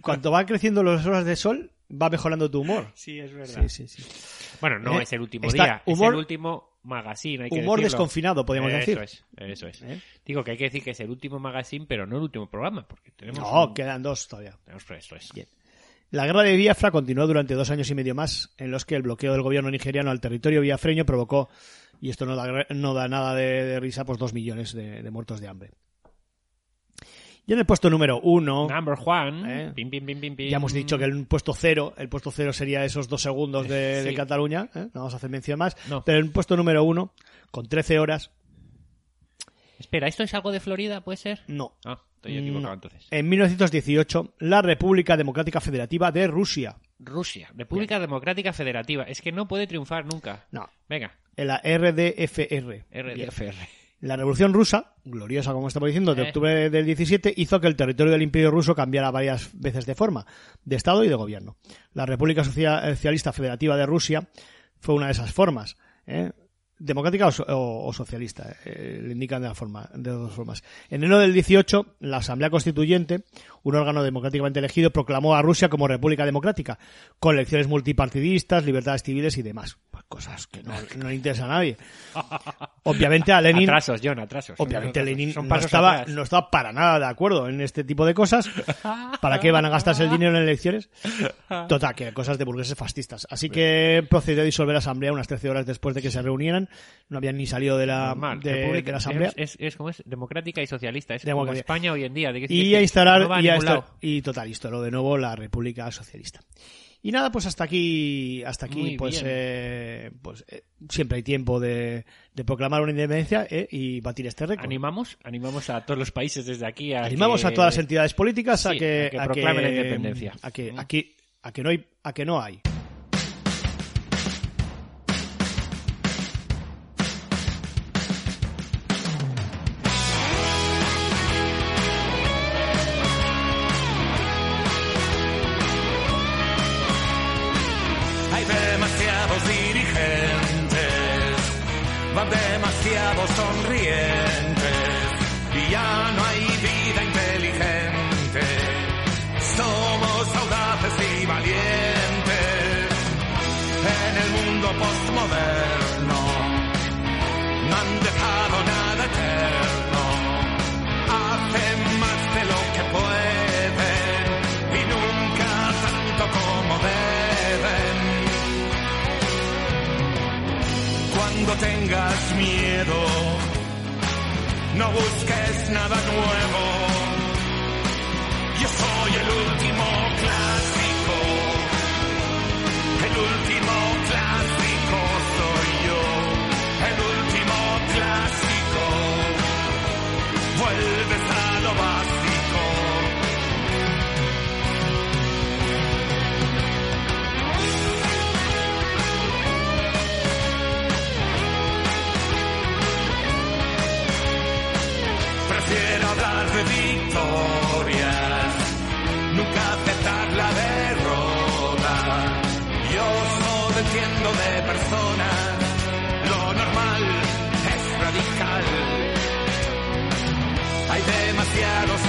cuanto van creciendo las horas de sol, va mejorando tu humor. Sí, es verdad. Sí, sí, sí. Bueno, no Eh, es el último está día, es humor- el último magazine, hay que Humor decirlo. desconfinado, podríamos eso decir. Es, eso es. ¿Eh? Digo que hay que decir que es el último magazine, pero no el último programa, porque tenemos... No, un- quedan dos todavía. tenemos eso es. Bien. La guerra de Biafra continuó durante dos años y medio más, en los que el bloqueo del gobierno nigeriano al territorio biafreño provocó, y esto no da, no da nada de, de risa, pues dos millones de, de muertos de hambre. Y en el puesto número uno, Number one. Eh. Pim, pim, pim, pim, pim. ya hemos dicho que el puesto cero, el puesto cero sería esos dos segundos de. Cataluña, ¿eh? no vamos a hacer mención más, No. pero en el puesto número uno, con 13 horas, Espera, ¿esto es algo de Florida, puede ser? no. Ah, estoy equivocado No. entonces. En 1918, la República Democrática Federativa de Rusia. Rusia, República Democrática Federativa. Es que no puede triunfar nunca. No, Venga, en la RDFR. Bien. RDFR. La Revolución Rusa, gloriosa como estamos diciendo, de Eh. octubre del 17, hizo que el territorio del Imperio Ruso cambiara varias veces de forma, de Estado y de gobierno. La República Socia- Socialista Federativa de Rusia fue una de esas formas. ¿eh? Democrática o, o- o socialista, eh, le indican de, la forma, de las dos formas. En enero del 18, la Asamblea Constituyente, un órgano democráticamente elegido, proclamó a Rusia como República Democrática, con elecciones multipartidistas, libertades civiles y demás. Pues cosas que no, no le interesa a nadie. Obviamente a Lenin Atrasos, John, atrasos. Obviamente atrasos. Lenin no estaba, atrás. no estaba para nada de acuerdo en este tipo de cosas. ¿Para qué van a gastarse el dinero en elecciones? Total, que cosas de burgueses fascistas. Así que procedió a disolver la asamblea unas 13 horas después de que se reunieran. No habían ni salido de la, Normal, de, República- de la asamblea. Es, es, es como es democrática y socialista. Es Democrática. como España hoy en día. de que- y que a instalar no a y, a y total instaló de nuevo la República Socialista y nada pues hasta aquí hasta aquí Muy pues eh, pues eh, siempre hay tiempo de, de proclamar una independencia eh, y batir este récord Animamos, animamos a todos los países desde aquí a animamos que- a todas las entidades políticas a que a que proclamen la independencia. a que Mm. aquí a que no hay a que no Hay no busques nada nuevo. Entiendo de personas, lo normal es radical. Hay demasiados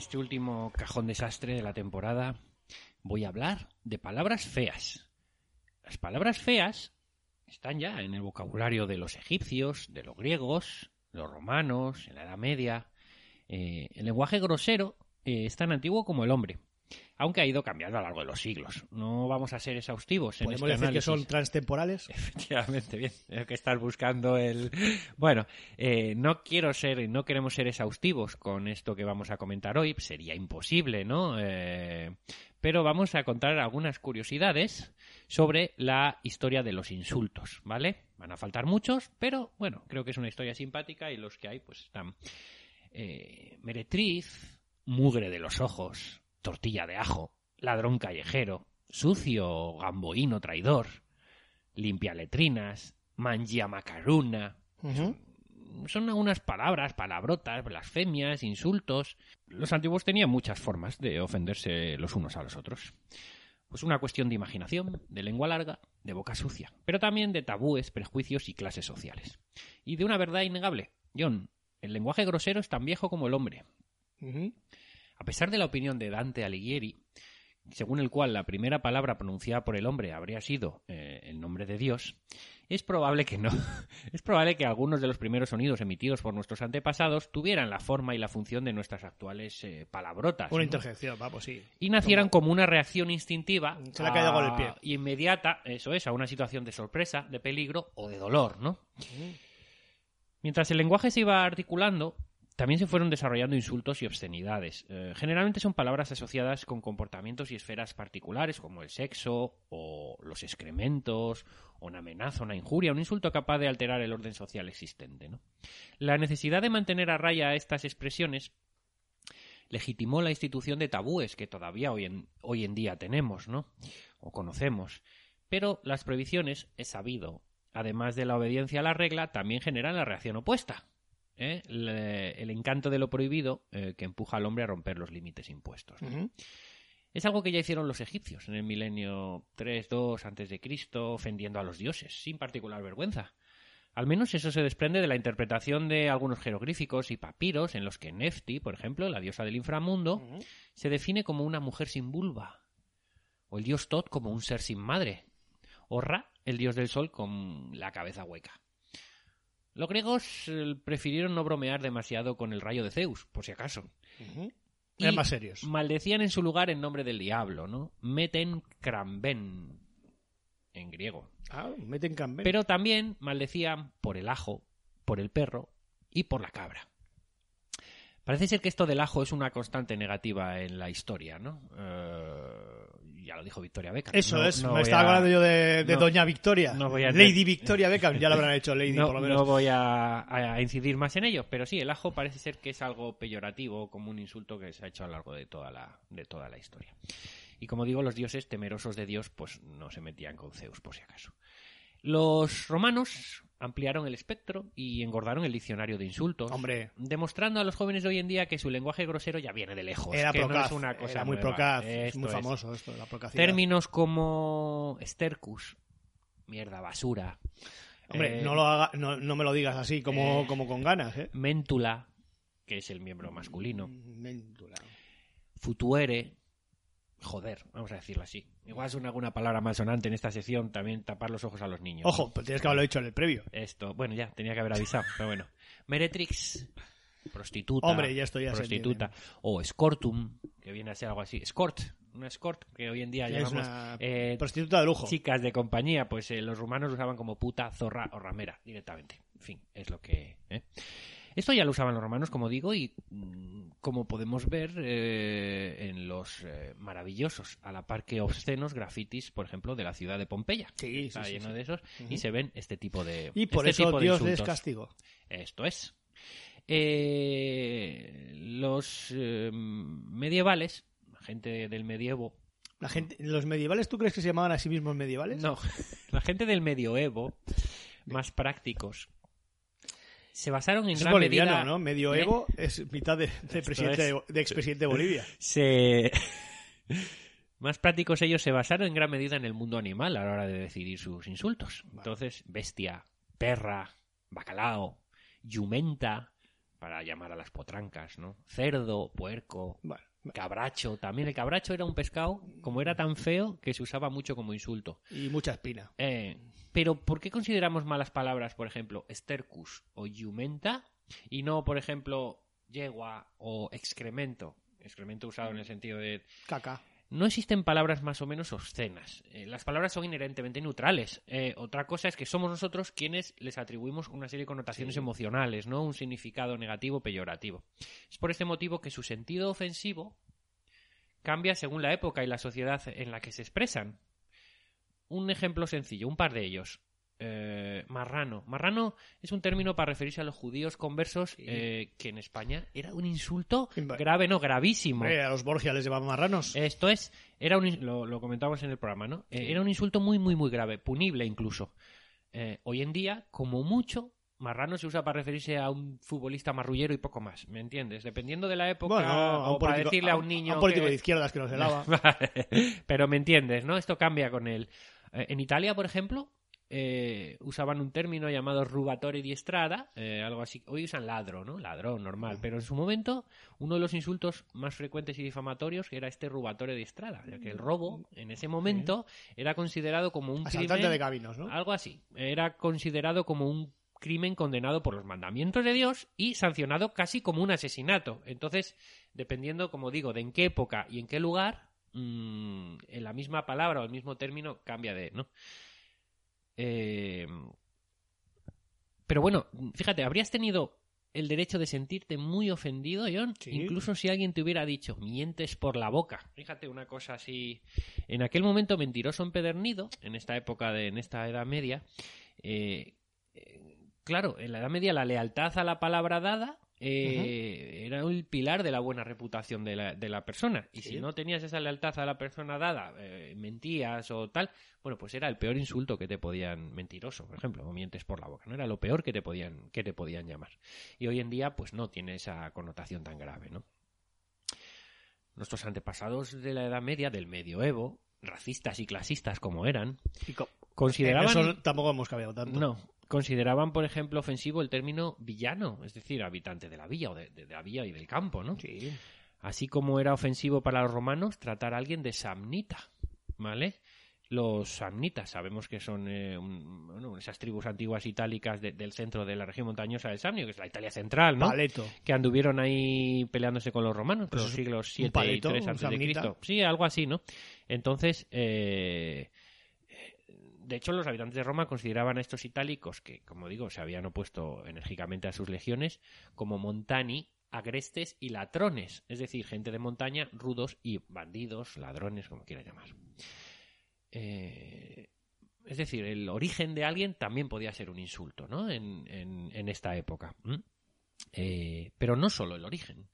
este último cajón desastre de la temporada voy a hablar de palabras feas. Las palabras feas están ya en el vocabulario de los egipcios, de los griegos, los romanos, en la Edad Media. Eh, el lenguaje grosero eh, es tan antiguo como el hombre, aunque ha ido cambiando a lo largo de los siglos. No vamos a ser exhaustivos en Podemos este decir que son transtemporales. Efectivamente, bien. Veo que estás buscando el. Bueno, eh, no quiero ser, no queremos ser exhaustivos con esto que vamos a comentar hoy. Sería imposible, ¿no? Eh, pero vamos a contar algunas curiosidades sobre la historia de los insultos, ¿vale? Van a faltar muchos, pero bueno, creo que es una historia simpática y los que hay, pues están. Eh, meretriz, mugre de los ojos, tortilla de ajo, ladrón callejero, sucio, gamboíno traidor, limpia letrinas, mangia macaruna. Son algunas palabras, palabrotas, blasfemias, insultos. Los antiguos tenían muchas formas de ofenderse los unos a los otros. Pues una cuestión de imaginación, de lengua larga, de boca sucia, pero también de tabúes, prejuicios y clases sociales. Y de una verdad innegable. John, el lenguaje grosero es tan viejo como el hombre. A pesar de la opinión de Dante Alighieri, según el cual la primera palabra pronunciada por el hombre habría sido eh, el nombre de Dios, es probable que no. Es probable que algunos de los primeros sonidos emitidos por nuestros antepasados tuvieran la forma y la función de nuestras actuales eh, palabrotas. Una ¿no? interjección, vamos, sí. Y nacieran como una reacción instintiva Se le a- con el pie. inmediata, eso es, a una situación de sorpresa, de peligro o de dolor, ¿no? Mientras el lenguaje se iba articulando, también se fueron desarrollando insultos y obscenidades. Eh, generalmente son palabras asociadas con comportamientos y esferas particulares, como el sexo, o los excrementos, o una amenaza, una injuria, un insulto capaz de alterar el orden social existente. ¿no? La necesidad de mantener a raya estas expresiones legitimó la institución de tabúes que todavía hoy en, hoy en día tenemos, ¿no? O conocemos. Pero las prohibiciones, es sabido, además de la obediencia a la regla, también generan la reacción opuesta. ¿Eh? Le- el encanto de lo prohibido eh, que empuja al hombre a romper los límites impuestos. Es algo que ya hicieron los egipcios en el milenio 3-2 antes de Cristo, ofendiendo a los dioses, sin particular vergüenza. Al menos eso se desprende de la interpretación de algunos jeroglíficos y papiros en los que Nefti, por ejemplo, la diosa del inframundo, se define como una mujer sin vulva, o el dios Tot como un ser sin madre, o Ra, el dios del sol, con la cabeza hueca. Los griegos eh, prefirieron no bromear demasiado con el rayo de Zeus, por si acaso. Y Eran más serios. Maldecían en su lugar en nombre del diablo, ¿no? Meten cramben en griego. Ah, meten cambio. Pero también maldecían por el ajo, por el perro y por la cabra. Parece ser que esto del ajo es una constante negativa en la historia, ¿no? Eh, ya lo dijo Victoria Beckham. Eso No- es, no me estaba a- hablando yo de, de no- Doña Victoria. no voy a- Lady Victoria Beckham, ya lo habrán hecho Lady, no, por lo menos. no voy a, a incidir más en ello, pero sí, el ajo parece ser que es algo peyorativo, como un insulto que se ha hecho a lo largo de toda la, de toda la historia. Y como digo, los dioses temerosos de Dios, pues no se metían con Zeus, por si acaso. Los romanos ampliaron el espectro y engordaron el diccionario de insultos, Hombre. demostrando a los jóvenes de hoy en día que su lenguaje grosero ya viene de lejos, Era que no procaz, es una cosa era muy nueva. procaz, es muy famoso esto, la procacidad. Términos como stercus, mierda, basura. Hombre, Eh, no, lo haga, no, no me lo digas así como, eh, como con ganas, ¿eh? Méntula, que es el miembro masculino. Futuere. Joder, vamos a decirlo así. Igual es una, alguna palabra más sonante en esta sección, también tapar los ojos a los niños. Ojo, pues tienes que haberlo dicho en el previo. Esto, bueno, ya, tenía que haber avisado, pero bueno. Meretrix, prostituta. Hombre, ya esto ya Prostituta. O escortum, que viene a ser algo así. Escort, una escort, que hoy en día Es llamamos una eh, prostituta de lujo. chicas de compañía, pues eh, los rumanos usaban como puta, zorra o ramera directamente. En fin, es lo que... ¿eh? Esto ya lo usaban los romanos, como digo, y mm, como podemos ver eh, en los eh, maravillosos, a la par que obscenos grafitis, por ejemplo, de la ciudad de Pompeya. Sí, sí, Está sí, lleno sí. de esos, y se ven este tipo de Y por este eso tipo Dios les castigo. Esto es. Eh, los medievales, la gente del medievo, La gente, ¿Los medievales tú crees que se llamaban a sí mismos medievales? no, la gente del medioevo, más prácticos, se basaron en Es gran boliviano, medida... ¿no? Medioevo es mitad de, presidente, es. de, de expresidente de Bolivia. se... Más prácticos ellos se basaron en gran medida en el mundo animal a la hora de decidir sus insultos. Entonces, bestia, perra, bacalao, yumenta, para llamar a las potrancas, ¿no? Cerdo, puerco, cabracho. También el cabracho era un pescado, como era tan feo, que se usaba mucho como insulto. y mucha espina. Eh, pero, ¿por qué consideramos malas palabras, por ejemplo, estercus o yumenta, y no, por ejemplo, yegua o excremento? Excremento usado en el sentido de Caca. No existen palabras más o menos obscenas. Eh, las palabras son inherentemente neutrales. Eh, otra cosa es que somos nosotros quienes les atribuimos una serie de connotaciones emocionales, no un significado negativo peyorativo. Es por este motivo que su sentido ofensivo cambia según la época y la sociedad en la que se expresan. Un ejemplo sencillo, un par de ellos. Eh, marrano. Marrano es un término para referirse a los judíos conversos eh, que en España era un insulto grave, no, gravísimo. A los Borgia les llamaban marranos. Esto es, era un, lo, lo comentábamos en el programa, ¿no? Eh, era un insulto muy, muy, muy grave, punible incluso. Hoy en día, como mucho, marrano se usa para referirse a un futbolista marrullero y poco más, ¿me entiendes? Dependiendo de la época, bueno, a o un para político, decirle a un niño. a un político que- de izquierdas que no se lava. Vale. Pero me entiendes, ¿no? Esto cambia con él. En Italia, por ejemplo, eh, usaban un término llamado rubatore di strada, eh, algo así. Hoy usan ladro, ¿no? Ladrón, normal. Pero en su momento, uno de los insultos más frecuentes y difamatorios era este rubatore di strada, ya que el robo, en ese momento, era considerado como un Asaltante crimen... de caminos, ¿no? Algo así. Era considerado como un crimen condenado por los mandamientos de Dios y sancionado casi como un asesinato. Entonces, dependiendo, como digo, de en qué época y en qué lugar, mm, en la misma palabra o el mismo término cambia de, ¿no? Eh, pero bueno, fíjate, habrías tenido el derecho de sentirte muy ofendido, John, Sí. incluso si alguien te hubiera dicho, mientes por la boca. Fíjate una cosa así. En aquel momento mentiroso empedernido, en esta época, de, en esta Edad Media, eh, eh, claro, en la Edad Media la lealtad a la palabra dada eh, era el pilar de la buena reputación de la, de la persona. Y si no tenías esa lealtad a la persona dada, eh, mentías o tal, bueno, pues era el peor insulto que te podían, mentiroso, por ejemplo, o mientes por la boca, ¿no? Era lo peor que te podían, que te podían llamar. Y hoy en día, pues no tiene esa connotación tan grave, ¿no? Nuestros antepasados de la Edad Media, del medioevo, racistas y clasistas como eran, Y co- consideraban... eso tampoco hemos cambiado tanto. No, consideraban, por ejemplo, ofensivo el término villano, es decir, habitante de la villa o de, de la villa y del campo, ¿no? Sí. Así como era ofensivo para los romanos tratar a alguien de samnita, ¿vale? Los samnitas sabemos que son eh, un- bueno, esas tribus antiguas itálicas de- del centro de la región montañosa del Samnio, que es la Italia central, ¿no? Paleto. que anduvieron ahí peleándose con los romanos Pues por los es siglos un 7 y paleto, 3 un antes de samnita. Cristo. Sí, algo así, ¿no? Entonces, eh, de hecho, los habitantes de Roma consideraban a estos itálicos, que, como digo, se habían opuesto enérgicamente a sus legiones, como montani, agrestes y latrones, es decir, gente de montaña, rudos y bandidos, ladrones, como quieras llamar. Eh, es decir, el origen de alguien también podía ser un insulto, ¿no? En, en- en esta época. Eh, pero no solo el origen.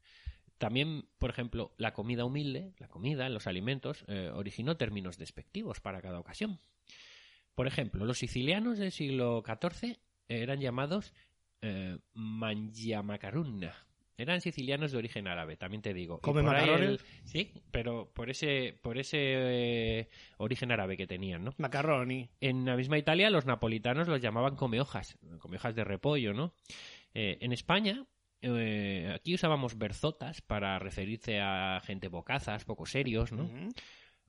También, por ejemplo, la comida humilde, la comida, los alimentos, eh, originó términos despectivos para cada ocasión. Por ejemplo, los sicilianos del siglo XIV eran llamados eh, mangiamacarunna, Eran sicilianos de origen árabe, también te digo. Y ¿Comen por ahí macarrones? el- Sí, pero por ese, por ese eh, origen árabe que tenían, ¿no? Macarroni. En la misma Italia los napolitanos los llamaban comehojas, comehojas de repollo, ¿no? Eh, en España, eh, aquí usábamos berzotas para referirse a gente bocazas, poco serios, ¿no?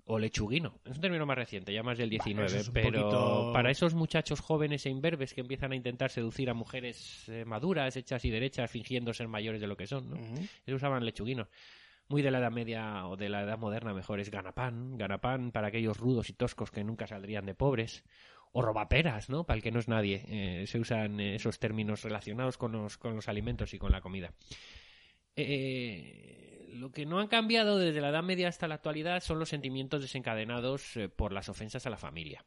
O lechuguino. Es un término más reciente, ya más del 19, eso es un pero poquito- para esos muchachos jóvenes e imberbes que empiezan a intentar seducir a mujeres eh, maduras, hechas y derechas, fingiendo ser mayores de lo que son, ¿no? Se usaban lechuguinos. Muy de la edad media o de la edad moderna mejor es ganapán. Ganapán para aquellos rudos y toscos que nunca saldrían de pobres. O robaperas, ¿no? Para el que no es nadie. Eh, se usan eh, esos términos relacionados con los, con los alimentos y con la comida. Eh, lo que no han cambiado desde la Edad Media hasta la actualidad son los sentimientos desencadenados eh, por las ofensas a la familia.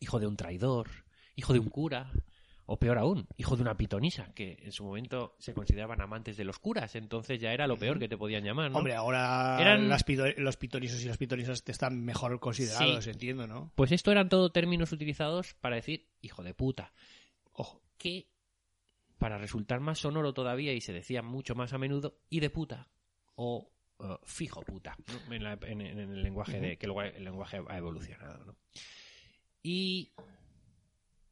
Hijo de un traidor, hijo de un cura, o peor aún, hijo de una pitonisa, que en su momento se consideraban amantes de los curas, entonces ya era lo peor que te podían llamar, ¿no? Hombre, ahora Eran- las pito- los pitonisos y las pitonisas te están mejor considerados, Sí. entiendo, ¿no? Pues esto eran todo términos utilizados para decir hijo de puta. Ojo. Que, para resultar más sonoro todavía, y se decía mucho más a menudo, y de puta. O eh, fijo puta. ¿no? En, la- en- en el lenguaje de, que luego el lenguaje ha evolucionado, ¿no? Y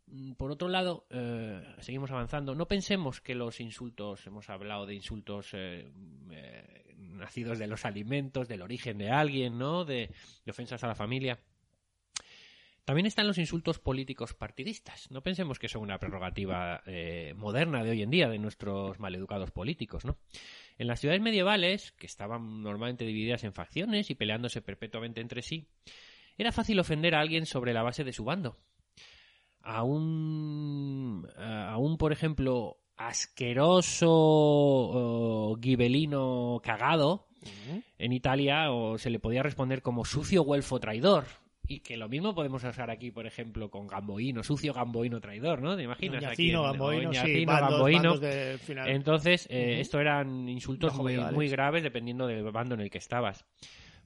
mm, por otro lado, eh, seguimos avanzando. No pensemos que los insultos, hemos hablado de insultos eh, eh, nacidos de los alimentos, del origen de alguien, ¿no? De, de ofensas a la familia. También están los insultos políticos partidistas. No pensemos que son una prerrogativa eh, moderna de hoy en día de nuestros maleducados políticos, ¿no? En las ciudades medievales, que estaban normalmente divididas en facciones y peleándose perpetuamente entre sí, era fácil ofender a alguien sobre la base de su bando. A un, a un por ejemplo, asqueroso oh, gibelino cagado, en Italia o se le podía responder como sucio güelfo traidor. Y que lo mismo podemos usar aquí, por ejemplo, con gamboíno, sucio gamboíno traidor, ¿no? ¿Te imaginas? Aquí Ñacino, en- gamboíno, sí, bandos, gamboíno. bandos de final. Entonces, eh, esto eran insultos muy, muy graves dependiendo del bando en el que estabas.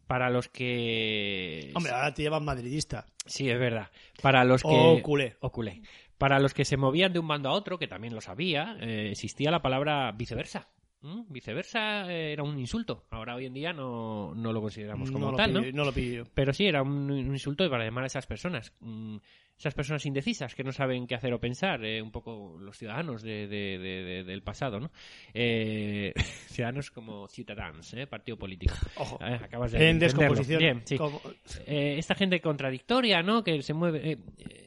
Para los que... Hombre, ahora te llaman madridista. Sí, es verdad. Para los que... O culé. o culé. Para los que se movían de un bando a otro, que también lo sabía, eh, existía la palabra viceversa. ¿Mm? Viceversa eh, era un insulto. Ahora hoy en día no, no lo consideramos como no lo tal, ¿no? no lo pillo. Pero sí, era un, un insulto para llamar a esas personas. Mm, esas personas indecisas que no saben qué hacer o pensar. eh, un poco los ciudadanos de- de- de- de- del pasado, ¿no? Eh, ciudadanos como Ciutadans, ¿eh? partido político. Ojo. Acabas de En descomposición. Bien, sí. como- Eh, esta gente contradictoria, ¿no? Que se mueve. eh,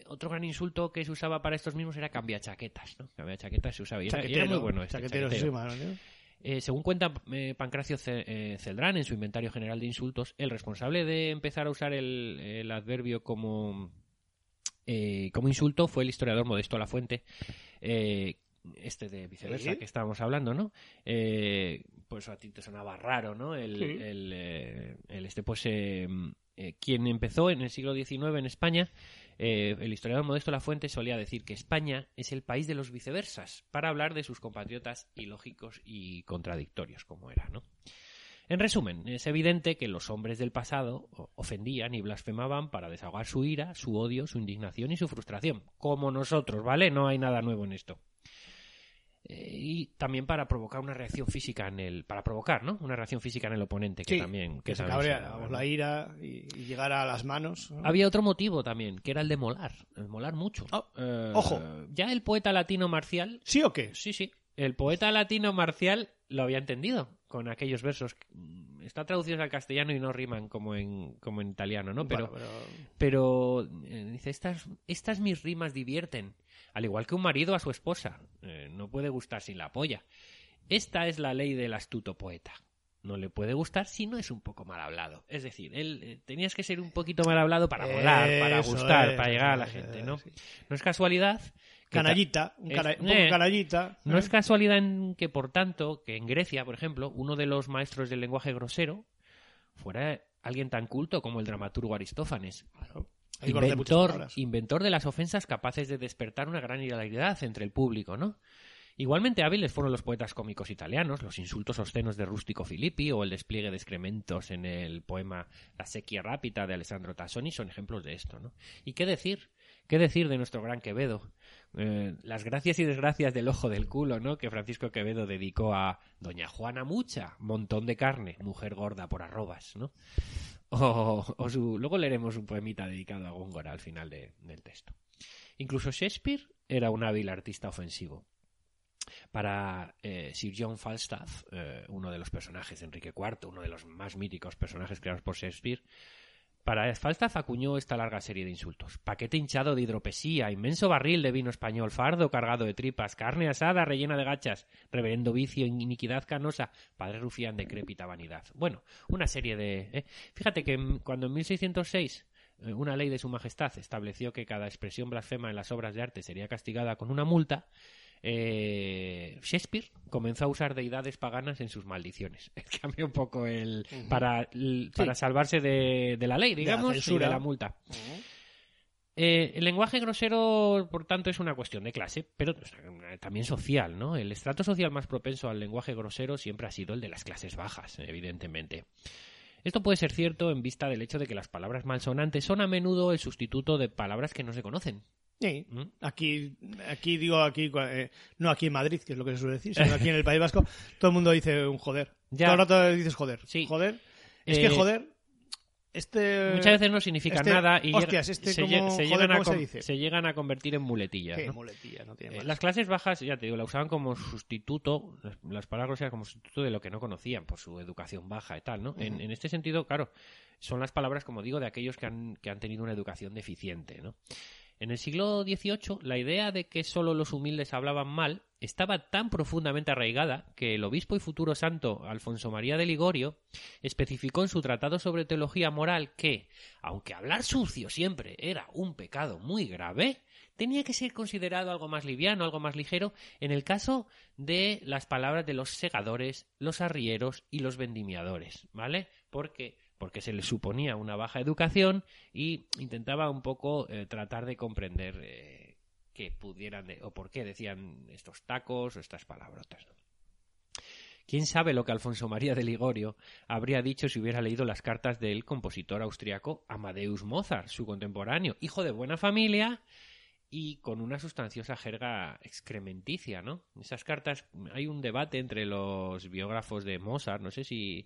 otro gran insulto que se usaba para estos mismos era cambiar chaquetas, ¿no? Cambiar chaquetas se usaba y era, y era chaquetero, muy bueno este, chaquetero, chaquetero. sí, mano, ¿no? Eh, según cuenta eh, Pancracio Ce- eh, Celdrán en su inventario general de insultos, el responsable de empezar a usar el, el adverbio como, eh, como insulto fue el historiador Modesto Lafuente, eh, este de viceversa Sí. que estábamos hablando, ¿no? Eh, pues a ti te sonaba raro, ¿no? El, Sí. el, eh, el este, pues, eh, eh, quien empezó en el siglo XIX en España, el historiador Modesto Lafuente solía decir que España es el país de los viceversas, para hablar de sus compatriotas ilógicos y contradictorios, como era, ¿no? En resumen, es evidente que los hombres del pasado ofendían y blasfemaban para desahogar su ira, su odio, su indignación y su frustración, como nosotros, ¿vale? No hay nada nuevo en esto. Eh, y también para provocar una reacción física en el para provocar no una reacción física en el oponente que Sí, también que se cabrea, la ira y, y llegar a las manos. ¿no? Había otro motivo también, que era el de molar, el molar mucho. Oh, Eh, ojo. Ya el poeta latino Marcial, ¿Sí o qué? sí, sí, el poeta latino Marcial lo había entendido con aquellos versos. Mm, Están traducidos al castellano y no riman como en, como en italiano, ¿no? Pero, Bueno, pero eh, dice, estas, estas mis rimas divierten, al igual que un marido a su esposa. Eh, no puede gustar sin la polla. Esta es la ley del astuto poeta. No le puede gustar si no es un poco mal hablado. Es decir, él eh, tenías que ser un poquito mal hablado para molar, para gustar, es, para llegar a la gente, ¿no? sí. No es casualidad. Canallita, un, Es- cara- un poco eh, canallita. no ¿eh? es casualidad en que, por tanto, que en Grecia, por ejemplo, uno de los maestros del lenguaje grosero fuera alguien tan culto como el dramaturgo Aristófanes, inventor, palabras. inventor de las ofensas capaces de despertar una gran hilaridad entre el público, ¿no? Igualmente hábiles fueron los poetas cómicos italianos, los insultos obscenos de Rústico Filippi o el despliegue de excrementos en el poema La sequía rápida de Alessandro Tassoni son ejemplos de esto. ¿no? ¿Y qué decir? ¿Qué decir de nuestro gran Quevedo? Eh, las gracias y desgracias del ojo del culo, ¿no? Que Francisco Quevedo dedicó a Doña Juana Mucha, montón de carne, mujer gorda por arrobas, ¿no? O, o su, luego leeremos un poemita dedicado a Góngora al final de- del texto. Incluso Shakespeare era un hábil artista ofensivo. Para eh, Sir John Falstaff, eh, uno de los personajes de Enrique IV, uno de los más míticos personajes creados por Shakespeare, para Falstaff acuñó esta larga serie de insultos. Paquete hinchado de hidropesía, inmenso barril de vino español, fardo cargado de tripas, carne asada rellena de gachas, reverendo vicio, iniquidad canosa, padre rufián, decrépita vanidad. Bueno, una serie de... ¿eh? Fíjate que mm, cuando en 1606 eh, una ley de su majestad estableció que cada expresión blasfema en las obras de arte sería castigada con una multa, eh, Shakespeare comenzó a usar deidades paganas en sus maldiciones. Cambió un poco el... para, para salvarse de, de la ley, la digamos, y censura. de la multa. Eh, el lenguaje grosero, por tanto, es una cuestión de clase, pero también social, ¿no? El estrato social más propenso al lenguaje grosero siempre ha sido el de las clases bajas, evidentemente. Esto puede ser cierto en vista del hecho de que las palabras malsonantes son a menudo el sustituto de palabras que no se conocen. Sí. ¿Mm? Aquí, aquí digo, aquí, eh, no aquí en Madrid, que es lo que se suele decir, sino aquí en el País Vasco, todo el mundo dice un joder. Ya. Todo el rato dices joder. Sí. Joder. Es Eh, que joder, este... Muchas veces no significa este- nada y hostias, este se, como- se joder, llegan a ¿cómo se con- dice? se llegan a convertir en muletillas. Qué ¿no? muletilla, no tiene Eh. Las clases bajas, ya te digo, la usaban como sustituto, las, las palabras groseras como sustituto de lo que no conocían por su educación baja y tal, ¿no? en, en este sentido, claro, son las palabras, como digo, de aquellos que han, que han tenido una educación deficiente, ¿no? En el siglo XVIII, la idea de que solo los humildes hablaban mal estaba tan profundamente arraigada que el obispo y futuro santo Alfonso María de Ligorio especificó en su tratado sobre teología moral que, aunque hablar sucio siempre era un pecado muy grave, tenía que ser considerado algo más liviano, algo más ligero, en el caso de las palabras de los segadores, los arrieros y los vendimiadores, ¿vale? Porque porque se les suponía una baja educación y intentaba un poco eh, tratar de comprender eh, que pudieran de- o por qué decían estos tacos o estas palabrotas. ¿Quién sabe lo que Alfonso María de Ligorio habría dicho si hubiera leído las cartas del compositor austriaco Amadeus Mozart, su contemporáneo, hijo de buena familia y con una sustanciosa jerga excrementicia, ¿no? Esas cartas, hay un debate entre los biógrafos de Mozart, no sé si,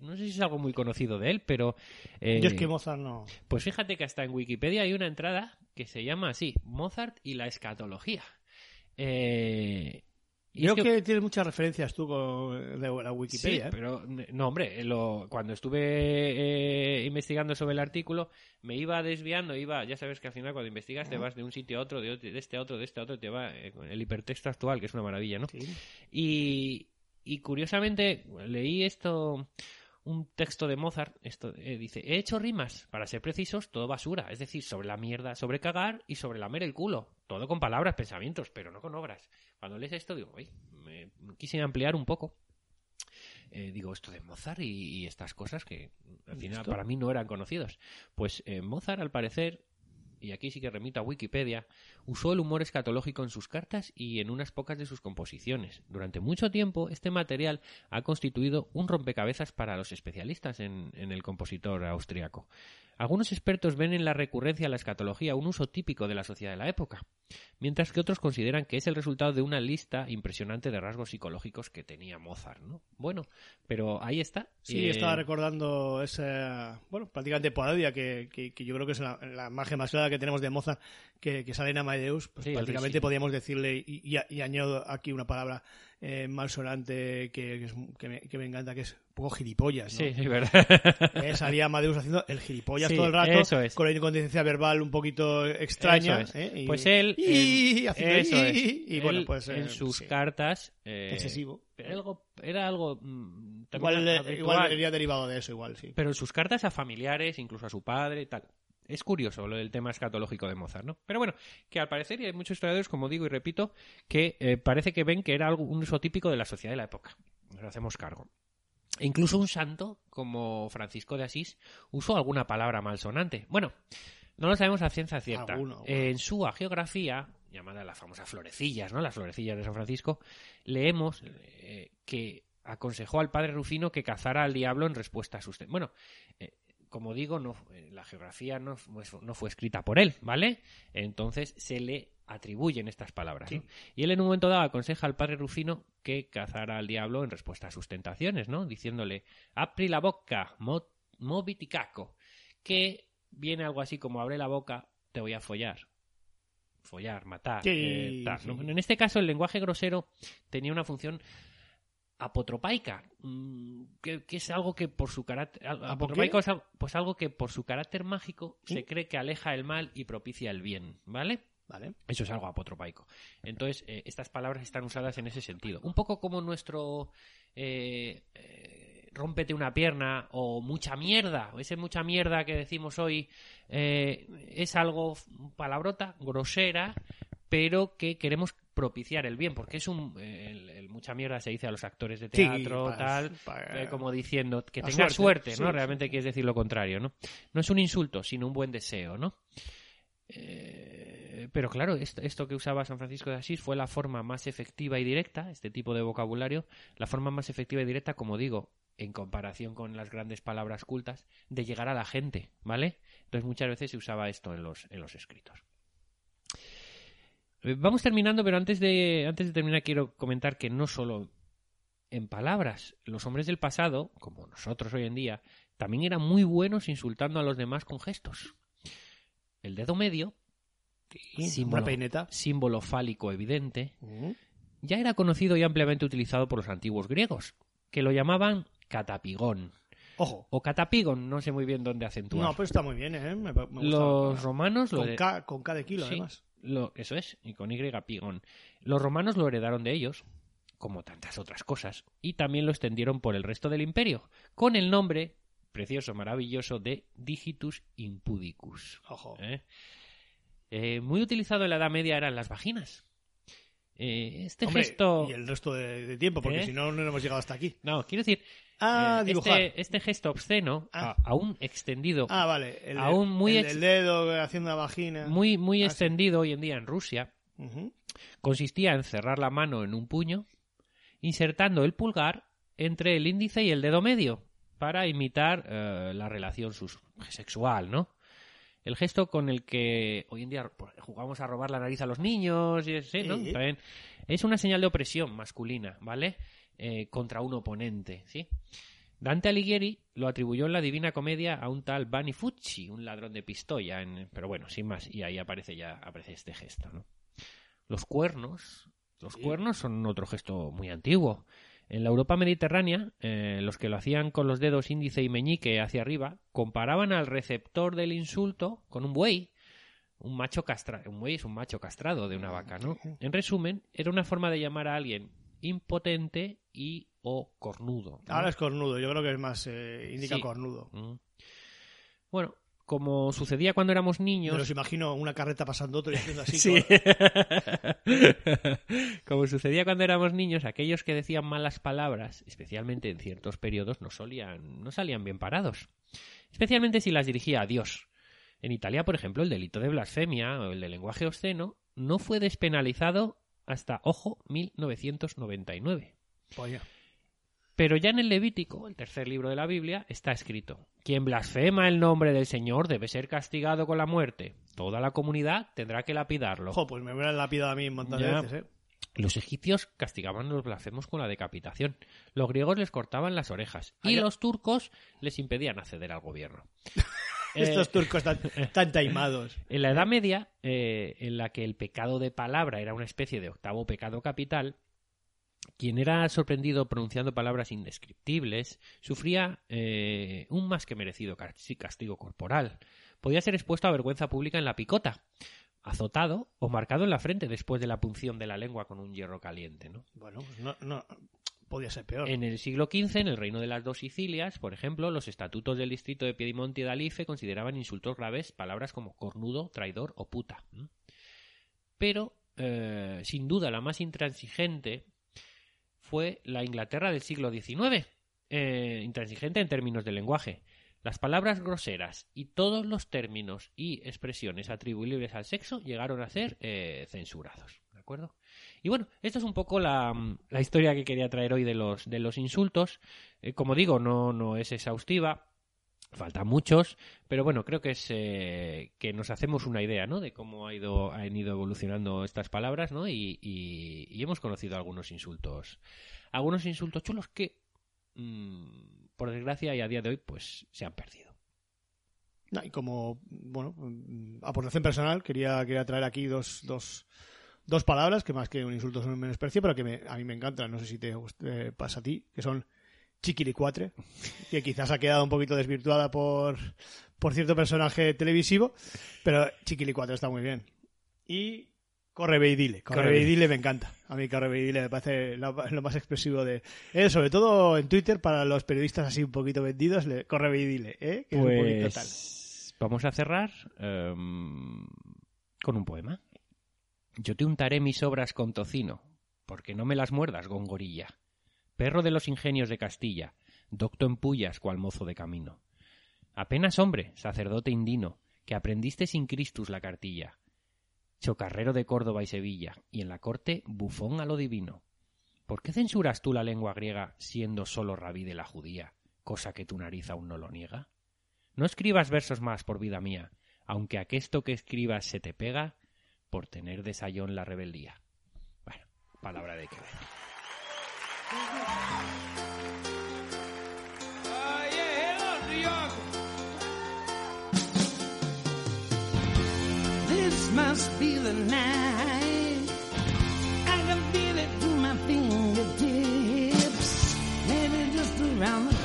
no sé si es algo muy conocido de él, pero... eh, Yo es que Mozart no... pues fíjate que hasta en Wikipedia hay una entrada que se llama así, Mozart y la escatología. Eh, Creo que... tienes muchas referencias tú con de la Wikipedia. Sí, ¿eh? pero no, hombre, lo- cuando estuve eh, investigando sobre el artículo, me iba desviando, iba, ya sabes que al final cuando investigas te vas de un sitio a otro, de, de este a otro, de este a otro, te va eh, con el hipertexto actual, que es una maravilla, ¿no? Sí. Y, y curiosamente leí esto, un texto de Mozart, esto eh, dice, he hecho rimas, para ser precisos, todo basura, es decir, sobre la mierda, sobre cagar y sobre lamer el culo, todo con palabras, pensamientos, pero no con obras. Cuando lees esto digo, "Uy, me quise ampliar un poco. Eh, digo, esto de Mozart y, y estas cosas que al final ¿Esto? para mí no eran conocidos. Pues eh, Mozart, al parecer, y aquí sí que remito a Wikipedia, usó el humor escatológico en sus cartas y en unas pocas de sus composiciones. Durante mucho tiempo, este material ha constituido un rompecabezas para los especialistas en, en el compositor austriaco. Algunos expertos ven en la recurrencia a la escatología un uso típico de la sociedad de la época, mientras que otros consideran que es el resultado de una lista impresionante de rasgos psicológicos que tenía Mozart, ¿no? Bueno, pero ahí está. Sí, Eh, estaba recordando esa, bueno, prácticamente parodia que, que, que yo creo que es la, la imagen más clara que tenemos de Mozart que, que sale en Amadeus. Pues Sí, prácticamente sí. podríamos decirle, y, y- y añado aquí una palabra eh, malsonante que, que, es- que me, que me encanta, que es un poco gilipollas. ¿no? Sí, es verdad. Eh, salía Amadeus haciendo el gilipollas Sí, todo el rato, eso es. con la incontinencia verbal un poquito extraña. Eso es. ¿eh? Y- Pues él, y, eso es. y, bueno, pues eh, en sus sí, cartas eh, excesivo. Era algo, era algo mm, Igual, eh, igual sería derivado de eso, igual, sí. pero en sus cartas a familiares, incluso a su padre, y tal. Es curioso lo del tema escatológico de Mozart, ¿no? Pero bueno, que al parecer, y hay muchos historiadores, como digo y repito, que eh, parece que ven que era algo, un uso típico de la sociedad de la época. Nos hacemos cargo. E incluso un santo, como Francisco de Asís, usó alguna palabra malsonante. Bueno, no lo sabemos a ciencia cierta. Alguno, alguno. En su geografía llamadas las famosas florecillas, ¿no? Las florecillas de San Francisco, leemos eh, que aconsejó al padre Rufino que cazara al diablo en respuesta a sus... Bueno, eh, como digo, no, eh, la geografía no, fu- no fue escrita por él, ¿vale? Entonces se le atribuyen estas palabras. ¿no? Y él en un momento dado aconseja al padre Rufino que cazara al diablo en respuesta a sus tentaciones, ¿no? Diciéndole, apri la boca, mo, moviticaco, que viene algo así como abre la boca, te voy a follar. Follar, matar. Sí, eh, tal, ¿no? sí. En este caso, el lenguaje grosero tenía una función apotropaica, mm, que, que es algo que por su carácter al- apotropaico es algo, pues algo que por su carácter mágico se cree que aleja el mal y propicia el bien, ¿vale? Vale. Eso es algo apotropaico. Entonces, eh, estas palabras están usadas en ese sentido. Un poco como nuestro eh, eh, rómpete una pierna o mucha mierda, o ese mucha mierda que decimos hoy, eh, es algo palabrota, grosera, pero que queremos propiciar el bien, porque es un eh, el, el mucha mierda se dice a los actores de Sí, teatro, para- tal, para- eh, como diciendo que tengas suerte, ¿no? sí. Realmente quieres decir lo contrario, ¿no? No es un insulto, sino un buen deseo, ¿no? Eh, pero claro, esto, esto que usaba San Francisco de Asís fue la forma más efectiva y directa, este tipo de vocabulario, la forma más efectiva y directa, como digo, en comparación con las grandes palabras cultas, de llegar a la gente, ¿vale? Entonces muchas veces se usaba esto en los, en los escritos. Eh, Vamos terminando, pero antes de, antes de terminar quiero comentar que no solo en palabras, los hombres del pasado, como nosotros hoy en día, también eran muy buenos insultando a los demás con gestos. El dedo medio, Sí, símbolo, Una peineta. símbolo fálico evidente, Mm. ya era conocido y ampliamente utilizado por los antiguos griegos, que lo llamaban catapigón. Ojo. O catapigon, no sé muy bien dónde acentuar. No, pero está muy bien, ¿eh? Me, me gusta. los romanos lo con, de- K, con K de kilo, Sí, además. Lo- eso es, y con Y pigón. Los romanos lo heredaron de ellos, como tantas otras cosas, y también lo extendieron por el resto del imperio, con el nombre precioso, maravilloso de Digitus Impudicus. Ojo. ¿eh? Eh, muy utilizado en la Edad Media eran las vaginas. Eh, este Hombre, gesto... Y el resto de, de tiempo, porque ¿Eh? si no, no hemos llegado hasta aquí. No, quiero decir, Ah, eh, dibujar. este, este gesto obsceno, Ah. aún extendido, Ah, vale. El, Aún muy el, ex- el dedo haciendo vagina. muy, muy Ah, sí. extendido hoy en día en Rusia, consistía en cerrar la mano en un puño, insertando el pulgar entre el índice y el dedo medio para imitar la relación sexual, ¿no? El gesto con el que hoy en día jugamos a robar la nariz a los niños y ese, ¿no? Sí. También es una señal de opresión masculina, ¿vale? Eh, contra un oponente, ¿sí? Dante Alighieri lo atribuyó en la Divina Comedia a un tal Bani Fucci, un ladrón de pistola, en- pero bueno, sin más, y ahí aparece ya aparece este gesto, ¿no? Los cuernos, los cuernos son otro gesto muy antiguo. En la Europa mediterránea, eh, los que lo hacían con los dedos índice y meñique hacia arriba, comparaban al receptor del insulto con un buey. Un macho castrado. Un buey es un macho castrado de una vaca, ¿no? En resumen, era una forma de llamar a alguien impotente y o cornudo. ¿no? Ahora es cornudo, yo creo que es más. eh, indica Sí. cornudo. Mm. Bueno, como sucedía cuando éramos niños. Me los imagino una carreta pasando otro y haciendo así. Sí. Como sucedía cuando éramos niños, aquellos que decían malas palabras, especialmente en ciertos periodos, no, solían, no salían bien parados. Especialmente si las dirigía a Dios. En Italia, por ejemplo, el delito de blasfemia o el de lenguaje obsceno no fue despenalizado hasta, ojo, 1999. Coño. Pero ya en el Levítico, el tercer libro de la Biblia, está escrito: Quien blasfema el nombre del Señor debe ser castigado con la muerte. Toda la comunidad tendrá que lapidarlo. Pues me hubieran lapidado a mí un montón de veces, ¿eh? Los egipcios castigaban a los blasfemos con la decapitación. Los griegos les cortaban las orejas. Y Allá- los turcos les impedían acceder al gobierno. Eh, Estos turcos tan, tan taimados. En la Edad Media, eh, en la que el pecado de palabra era una especie de octavo pecado capital, quien era sorprendido pronunciando palabras indescriptibles sufría eh, un más que merecido casti- castigo corporal. Podía ser expuesto a vergüenza pública en la picota, azotado o marcado en la frente después de la punción de la lengua con un hierro caliente. ¿no? Bueno, pues no, no. Podía ser peor. En el siglo XV, en el reino de las dos Sicilias, por ejemplo, los estatutos del distrito de Piedimonte y de Alife consideraban insultos graves palabras como cornudo, traidor o puta. Pero, eh, sin duda, la más intransigente fue la Inglaterra del siglo XIX. eh, intransigente en términos de lenguaje. Las palabras groseras y todos los términos y expresiones atribuibles al sexo llegaron a ser eh, censurados. ¿De acuerdo? Y bueno, esta es un poco la, la historia que quería traer hoy de los, de los insultos. Eh, como digo, no, no es exhaustiva. Faltan muchos, pero bueno, creo que es eh, que nos hacemos una idea, ¿no? De cómo ha ido, han ido evolucionando estas palabras, ¿no? Y, y- hemos conocido algunos insultos, algunos insultos chulos que, mm, por desgracia y a día de hoy, pues se han perdido. Y como, bueno, mm, aportación personal, quería, quería traer aquí dos, dos, dos palabras que más que un insulto son un menosprecio, pero que me- a mí me encantan, no sé si te gust- eh, pasa a ti, que son chiquilicuatre, que quizás ha quedado un poquito desvirtuada por, por cierto personaje televisivo, pero chiquilicuatre está muy bien. Y corre ve y dile, corre, Corre ve y ve. dile me encanta. A mí corre ve y dile me parece lo, lo más expresivo de... Eh, sobre todo en Twitter, para los periodistas así un poquito vendidos, le, corre ve y dile, ¿eh? Que es un poquito tal. Pues vamos a cerrar em, con un poema. Yo te untaré mis obras con tocino, porque no me las muerdas, gongorilla. Perro de los ingenios de Castilla, docto en pullas cual mozo de camino. Apenas hombre, sacerdote indino, que aprendiste sin Cristus la cartilla. Chocarrero de Córdoba y Sevilla, y en la corte bufón a lo divino. ¿Por qué censuras tú la lengua griega siendo solo rabí de la judía, cosa que tu nariz aún no lo niega? No escribas versos más por vida mía, aunque aquesto que escribas se te pega por tener de sayón la rebeldía. Bueno, palabra de Quevedo. This must be the night. I can feel it through my fingertips. Maybe just around the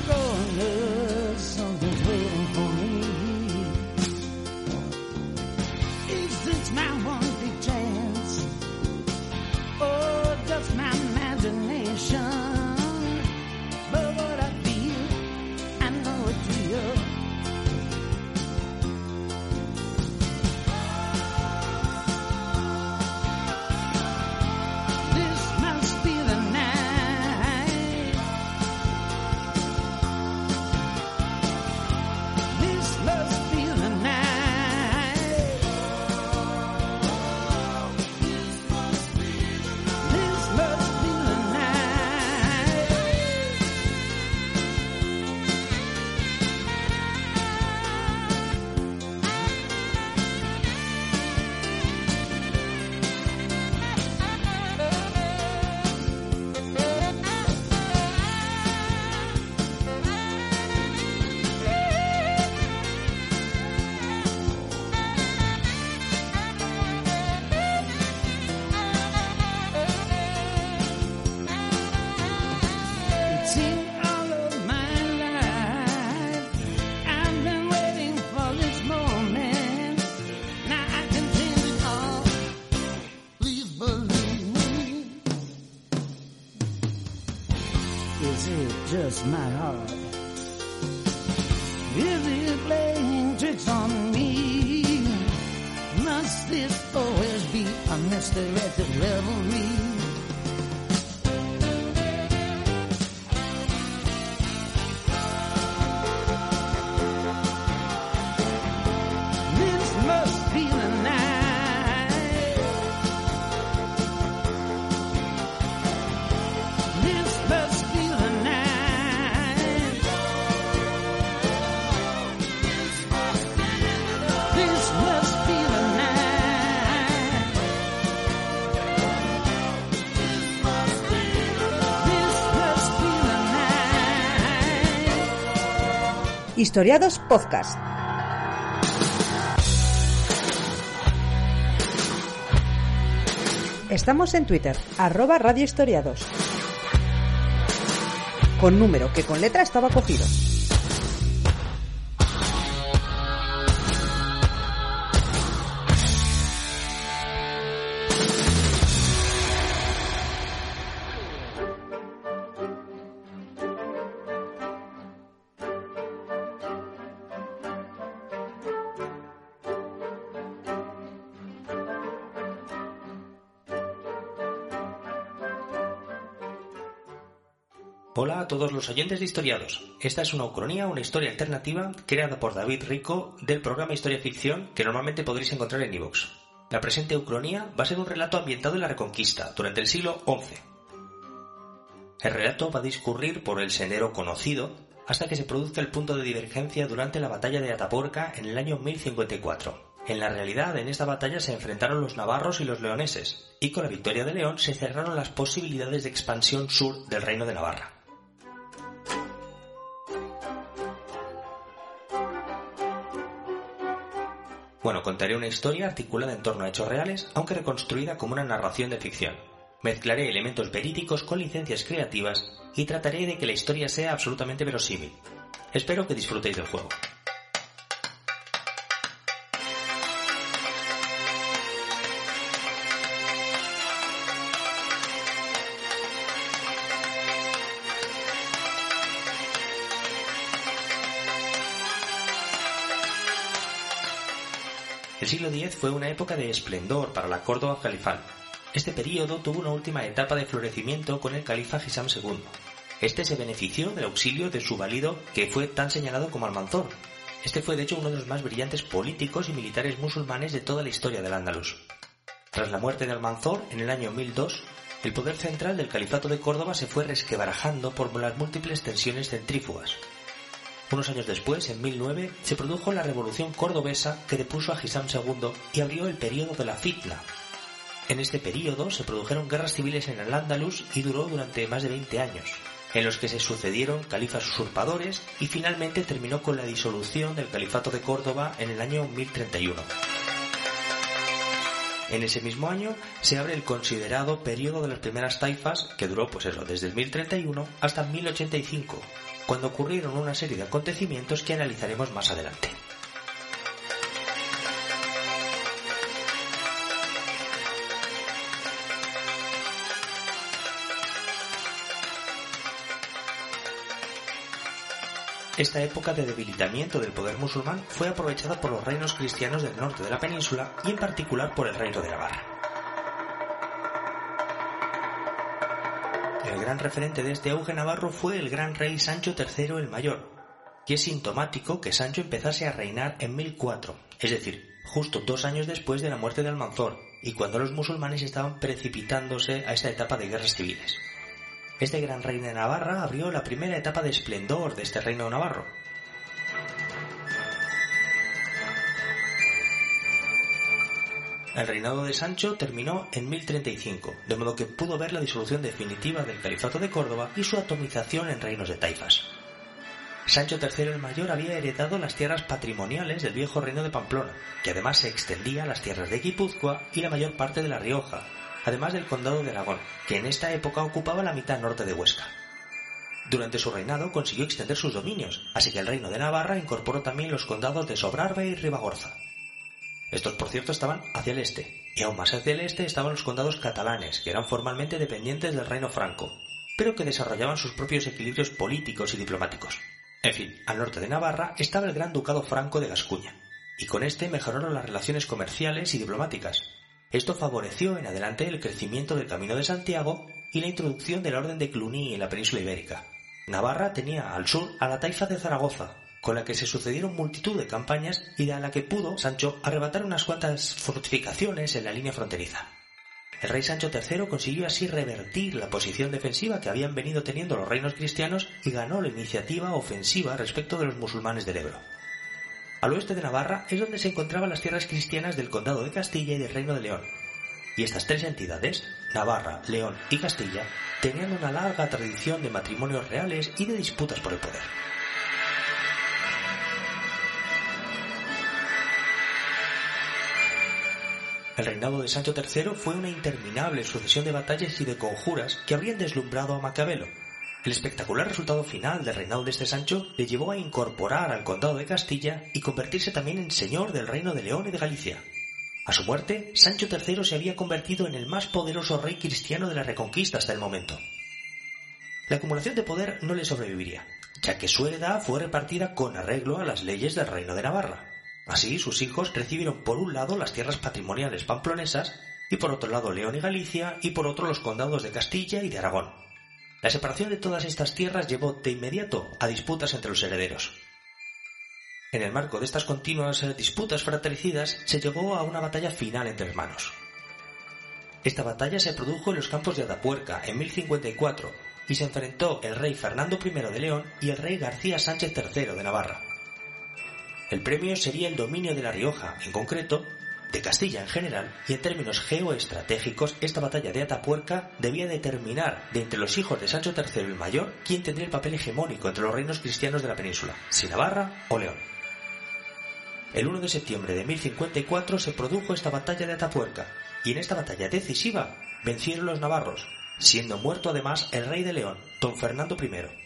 my heart? Historiados Podcast. Estamos en Twitter, arroba Radio Historiados. Con número que con letra estaba cogido. Hola a todos los oyentes de Historiados. Esta es una ucronía, una historia alternativa creada por David Rico del programa Historia Ficción que normalmente podréis encontrar en iVoox. La presente ucronía va a ser un relato ambientado en la Reconquista durante el siglo XI. El relato va a discurrir por el sendero conocido hasta que se produzca el punto de divergencia durante la batalla de Atapuerca en el año 1054. En la realidad, en esta batalla se enfrentaron los navarros y los leoneses, y con la victoria de León se cerraron las posibilidades de expansión sur del reino de Navarra. Bueno, contaré una historia articulada en torno a hechos reales, aunque reconstruida como una narración de ficción. Mezclaré elementos verídicos con licencias creativas y trataré de que la historia sea absolutamente verosímil. Espero que disfrutéis del juego. Fue una época de esplendor para la Córdoba califal. Este período tuvo una última etapa de florecimiento con el califa Hisam II. Este se benefició del auxilio de su valido que fue tan señalado como Almanzor. Este fue de hecho uno de los más brillantes políticos y militares musulmanes de toda la historia del Andalus. Tras la muerte de Almanzor, en el año 1002, el poder central del califato de Córdoba se fue resquebarajando por las múltiples tensiones centrífugas. Unos años después, en 1009, se produjo la revolución cordobesa que depuso a Hisam II y abrió el período de la fitna. En este período se produjeron guerras civiles en el Andalus y duró durante más de 20 años, en los que se sucedieron califas usurpadores y finalmente terminó con la disolución del califato de Córdoba en el año 1031. En ese mismo año se abre el considerado periodo de las primeras taifas, que duró pues eso, desde el 1031 hasta 1085, cuando ocurrieron una serie de acontecimientos que analizaremos más adelante. Esta época de debilitamiento del poder musulmán fue aprovechada por los reinos cristianos del norte de la península y en particular por el reino de Navarra. El gran referente de este auge navarro fue el gran rey Sancho III el Mayor, y es sintomático que Sancho empezase a reinar en 1004, es decir, justo dos años después de la muerte de Almanzor y cuando los musulmanes estaban precipitándose a esta etapa de guerras civiles. Este gran rey de Navarra abrió la primera etapa de esplendor de este reino navarro. El reinado de Sancho terminó en 1035, de modo que pudo ver la disolución definitiva del califato de Córdoba y su atomización en reinos de taifas. Sancho III el Mayor había heredado las tierras patrimoniales del viejo reino de Pamplona, que además se extendía a las tierras de Guipúzcoa y la mayor parte de La Rioja, además del condado de Aragón, que en esta época ocupaba la mitad norte de Huesca. Durante su reinado consiguió extender sus dominios, así que el reino de Navarra incorporó también los condados de Sobrarbe y Ribagorza. Estos, por cierto, estaban hacia el este, y aún más hacia el este estaban los condados catalanes, que eran formalmente dependientes del reino franco, pero que desarrollaban sus propios equilibrios políticos y diplomáticos. En fin, al norte de Navarra estaba el gran ducado franco de Gascuña, y con este mejoraron las relaciones comerciales y diplomáticas. Esto favoreció en adelante el crecimiento del Camino de Santiago y la introducción de la Orden de Cluny en la península ibérica. Navarra tenía al sur a la taifa de Zaragoza, con la que se sucedieron multitud de campañas y de la que pudo Sancho arrebatar unas cuantas fortificaciones en la línea fronteriza. El rey Sancho III consiguió así revertir la posición defensiva que habían venido teniendo los reinos cristianos y ganó la iniciativa ofensiva respecto de los musulmanes del Ebro. Al oeste de Navarra es donde se encontraban las tierras cristianas del Condado de Castilla y del Reino de León. Y estas tres entidades, Navarra, León y Castilla, tenían una larga tradición de matrimonios reales y de disputas por el poder. El reinado de Sancho III fue una interminable sucesión de batallas y de conjuras que habrían deslumbrado a Maquiavelo. El espectacular resultado final del reinado de este Sancho le llevó a incorporar al condado de Castilla y convertirse también en señor del reino de León y de Galicia. A su muerte, Sancho III se había convertido en el más poderoso rey cristiano de la Reconquista hasta el momento. La acumulación de poder no le sobreviviría, ya que su heredad fue repartida con arreglo a las leyes del reino de Navarra. Así, sus hijos recibieron por un lado las tierras patrimoniales pamplonesas y por otro lado León y Galicia y por otro los condados de Castilla y de Aragón. La separación de todas estas tierras llevó de inmediato a disputas entre los herederos. En el marco de estas continuas disputas fratricidas se llegó a una batalla final entre hermanos. Esta batalla se produjo en los campos de Atapuerca en 1054 y se enfrentó el rey Fernando I de León y el rey García Sánchez III de Navarra. El premio sería el dominio de La Rioja, en concreto, de Castilla en general, y en términos geoestratégicos, esta batalla de Atapuerca debía determinar de entre los hijos de Sancho III el Mayor quién tendría el papel hegemónico entre los reinos cristianos de la península, si Navarra o León. El 1 de septiembre de 1054 se produjo esta batalla de Atapuerca, y en esta batalla decisiva vencieron los navarros, siendo muerto además el rey de León, don Fernando I.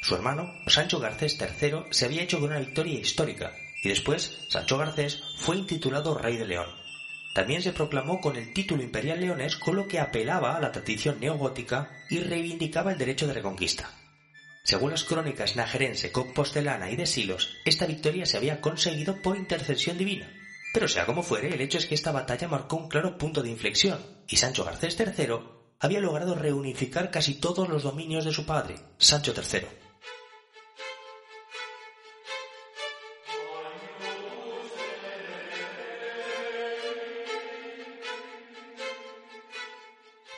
Su hermano, Sancho Garcés III, se había hecho con una victoria histórica, y después Sancho Garcés fue intitulado rey de León. También se proclamó con el título imperial leonés con lo que apelaba a la tradición neogótica y reivindicaba el derecho de reconquista. Según las crónicas najerense, compostelana y de Silos, esta victoria se había conseguido por intercesión divina. Pero sea como fuere, el hecho es que esta batalla marcó un claro punto de inflexión, y Sancho Garcés III había logrado reunificar casi todos los dominios de su padre, Sancho III.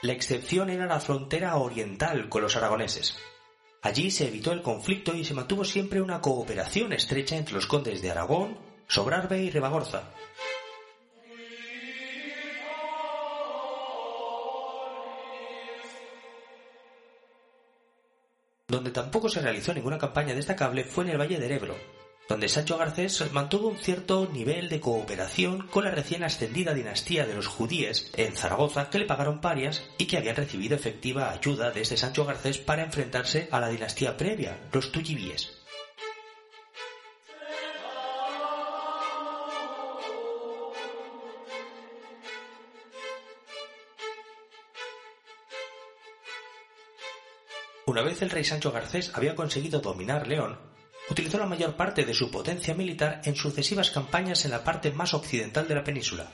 La excepción era la frontera oriental con los aragoneses. Allí se evitó el conflicto y se mantuvo siempre una cooperación estrecha entre los condes de Aragón, Sobrarbe y Ribagorza. Donde tampoco se realizó ninguna campaña destacable fue en el Valle del Ebro, donde Sancho Garcés mantuvo un cierto nivel de cooperación con la recién ascendida dinastía de los judíes en Zaragoza que le pagaron parias y que habían recibido efectiva ayuda de este Sancho Garcés para enfrentarse a la dinastía previa, los Tullibíes. Una vez el rey Sancho Garcés había conseguido dominar León, utilizó la mayor parte de su potencia militar en sucesivas campañas en la parte más occidental de la península.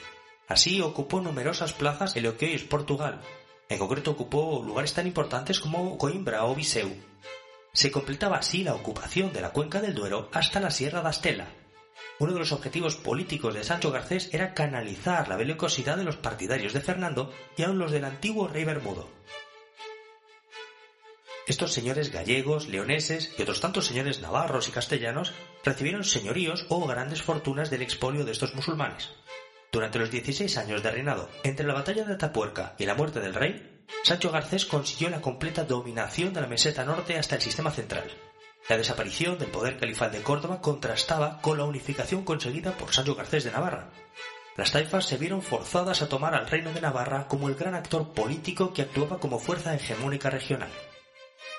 Así ocupó numerosas plazas en lo que hoy es Portugal. En concreto ocupó lugares tan importantes como Coimbra o Viseu. Se completaba así la ocupación de la cuenca del Duero hasta la Sierra de Astela. Uno de los objetivos políticos de Sancho Garcés era canalizar la belicosidad de los partidarios de Fernando y aun los del antiguo rey Bermudo. Estos señores gallegos, leoneses y otros tantos señores navarros y castellanos recibieron señoríos o grandes fortunas del expolio de estos musulmanes. Durante los 16 años de reinado, entre la batalla de Atapuerca y la muerte del rey, Sancho Garcés consiguió la completa dominación de la meseta norte hasta el sistema central. La desaparición del poder califal de Córdoba contrastaba con la unificación conseguida por Sancho Garcés de Navarra. Las taifas se vieron forzadas a tomar al reino de Navarra como el gran actor político que actuaba como fuerza hegemónica regional.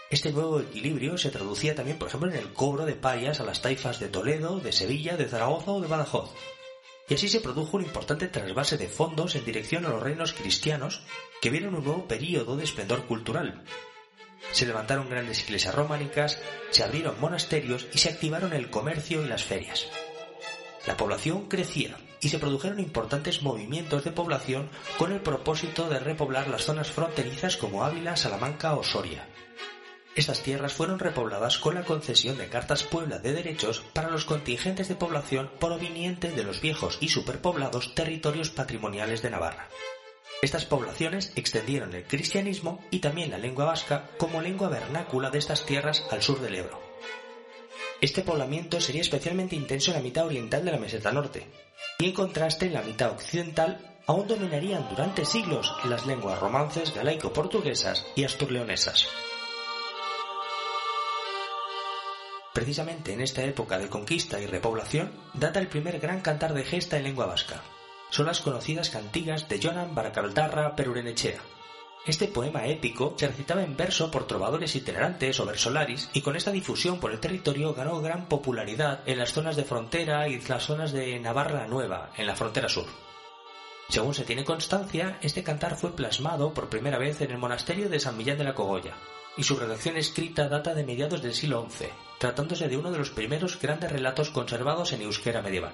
Este nuevo equilibrio se traducía también, por ejemplo, en el cobro de parias a las taifas de Toledo, de Sevilla, de Zaragoza o de Badajoz. Y así se produjo un importante trasvase de fondos en dirección a los reinos cristianos que vieron un nuevo período de esplendor cultural. Se levantaron grandes iglesias románicas, se abrieron monasterios y se activaron el comercio y las ferias. La población crecía y se produjeron importantes movimientos de población con el propósito de repoblar las zonas fronterizas como Ávila, Salamanca o Soria. Estas tierras fueron repobladas con la concesión de cartas Puebla de derechos para los contingentes de población provenientes de los viejos y superpoblados territorios patrimoniales de Navarra. Estas poblaciones extendieron el cristianismo y también la lengua vasca como lengua vernácula de estas tierras al sur del Ebro. Este poblamiento sería especialmente intenso en la mitad oriental de la meseta norte, y en contraste en la mitad occidental aún dominarían durante siglos las lenguas romances galaico-portuguesas y asturleonesas. Precisamente en esta época de conquista y repoblación data el primer gran cantar de gesta en lengua vasca. Son las conocidas cantigas de Jonan Baracaldarra Perurenechea. Este poema épico se recitaba en verso por trovadores itinerantes o versolaris y con esta difusión por el territorio ganó gran popularidad en las zonas de frontera y las zonas de Navarra Nueva, en la frontera sur. Según se tiene constancia, este cantar fue plasmado por primera vez en el monasterio de San Millán de la Cogolla, y su redacción escrita data de mediados del siglo XI, tratándose de uno de los primeros grandes relatos conservados en euskera medieval.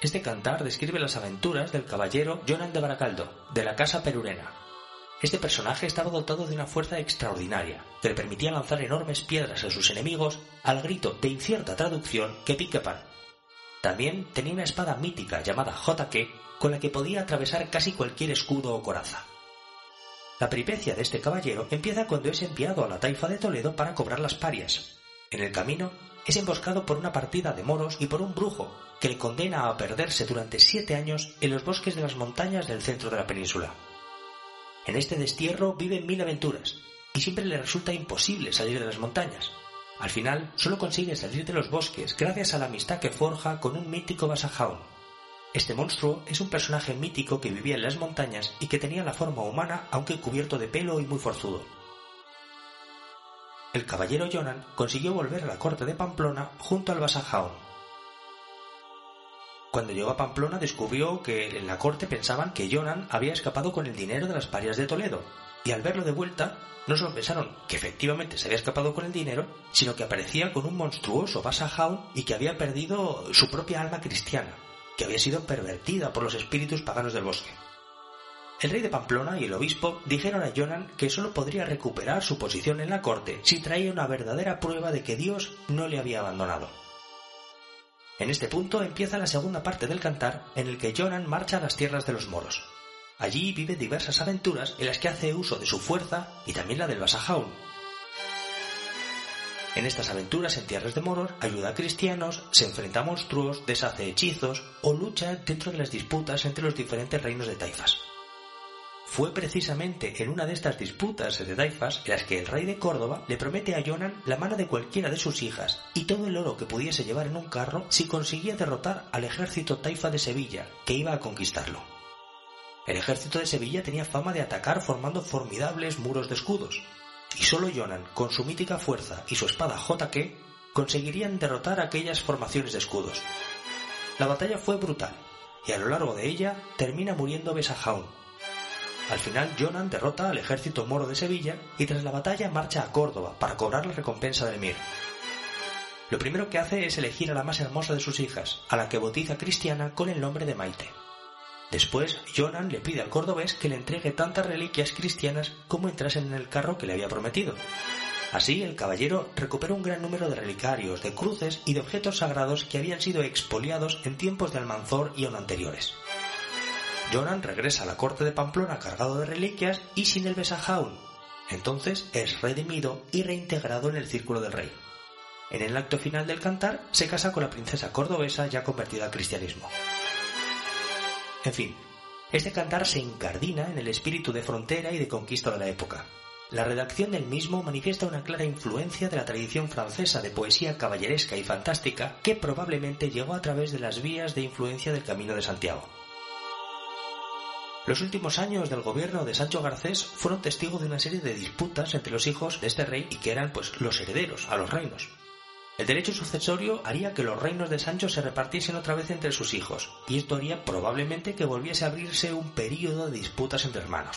Este cantar describe las aventuras del caballero Jonan de Baracaldo, de la casa perurena. Este personaje estaba dotado de una fuerza extraordinaria, que le permitía lanzar enormes piedras a sus enemigos al grito de incierta traducción que pique pan. También tenía una espada mítica llamada JK, con la que podía atravesar casi cualquier escudo o coraza. La peripecia de este caballero empieza cuando es enviado a la taifa de Toledo para cobrar las parias. En el camino es emboscado por una partida de moros y por un brujo, que le condena a perderse durante siete años en los bosques de las montañas del centro de la península. En este destierro vive mil aventuras, y siempre le resulta imposible salir de las montañas. Al final, solo consigue salir de los bosques gracias a la amistad que forja con un mítico Basajaun. Este monstruo es un personaje mítico que vivía en las montañas y que tenía la forma humana aunque cubierto de pelo y muy forzudo. El caballero Jonan consiguió volver a la corte de Pamplona junto al Basajaun. Cuando llegó a Pamplona descubrió que en la corte pensaban que Jonan había escapado con el dinero de las parias de Toledo, y al verlo de vuelta no solo pensaron que efectivamente se había escapado con el dinero, sino que aparecía con un monstruoso Basajaun y que había perdido su propia alma cristiana, que había sido pervertida por los espíritus paganos del bosque. El rey de Pamplona y el obispo dijeron a Jonan que solo podría recuperar su posición en la corte si traía una verdadera prueba de que Dios no le había abandonado. En este punto empieza la segunda parte del cantar en el que Jonan marcha a las tierras de los moros. Allí vive diversas aventuras en las que hace uso de su fuerza y también la del Basajaun. En estas aventuras en tierras de moros ayuda a cristianos, se enfrenta a monstruos, deshace hechizos o lucha dentro de las disputas entre los diferentes reinos de taifas. Fue precisamente en una de estas disputas de taifas en las que el rey de Córdoba le promete a Jonan la mano de cualquiera de sus hijas y todo el oro que pudiese llevar en un carro si conseguía derrotar al ejército taifa de Sevilla, que iba a conquistarlo. El ejército de Sevilla tenía fama de atacar formando formidables muros de escudos, y solo Jonan, con su mítica fuerza y su espada JK, conseguirían derrotar aquellas formaciones de escudos. La batalla fue brutal, y a lo largo de ella termina muriendo Besajaun. Al final, Jonan derrota al ejército moro de Sevilla y tras la batalla marcha a Córdoba para cobrar la recompensa del Mir. Lo primero que hace es elegir a la más hermosa de sus hijas, a la que bautiza cristiana con el nombre de Maite. Después, Jonan le pide al cordobés que le entregue tantas reliquias cristianas como entrasen en el carro que le había prometido. Así, el caballero recupera un gran número de relicarios, de cruces y de objetos sagrados que habían sido expoliados en tiempos de Almanzor y aún anteriores. Jonan regresa a la corte de Pamplona cargado de reliquias y sin el Besajaun. Entonces es redimido y reintegrado en el círculo del rey. En el acto final del cantar se casa con la princesa cordobesa ya convertida al cristianismo. En fin, este cantar se incardina en el espíritu de frontera y de conquista de la época. La redacción del mismo manifiesta una clara influencia de la tradición francesa de poesía caballeresca y fantástica que probablemente llegó a través de las vías de influencia del Camino de Santiago. Los últimos años del gobierno de Sancho Garcés fueron testigos de una serie de disputas entre los hijos de este rey y que eran pues los herederos a los reinos. El derecho sucesorio haría que los reinos de Sancho se repartiesen otra vez entre sus hijos, y esto haría probablemente que volviese a abrirse un período de disputas entre hermanos.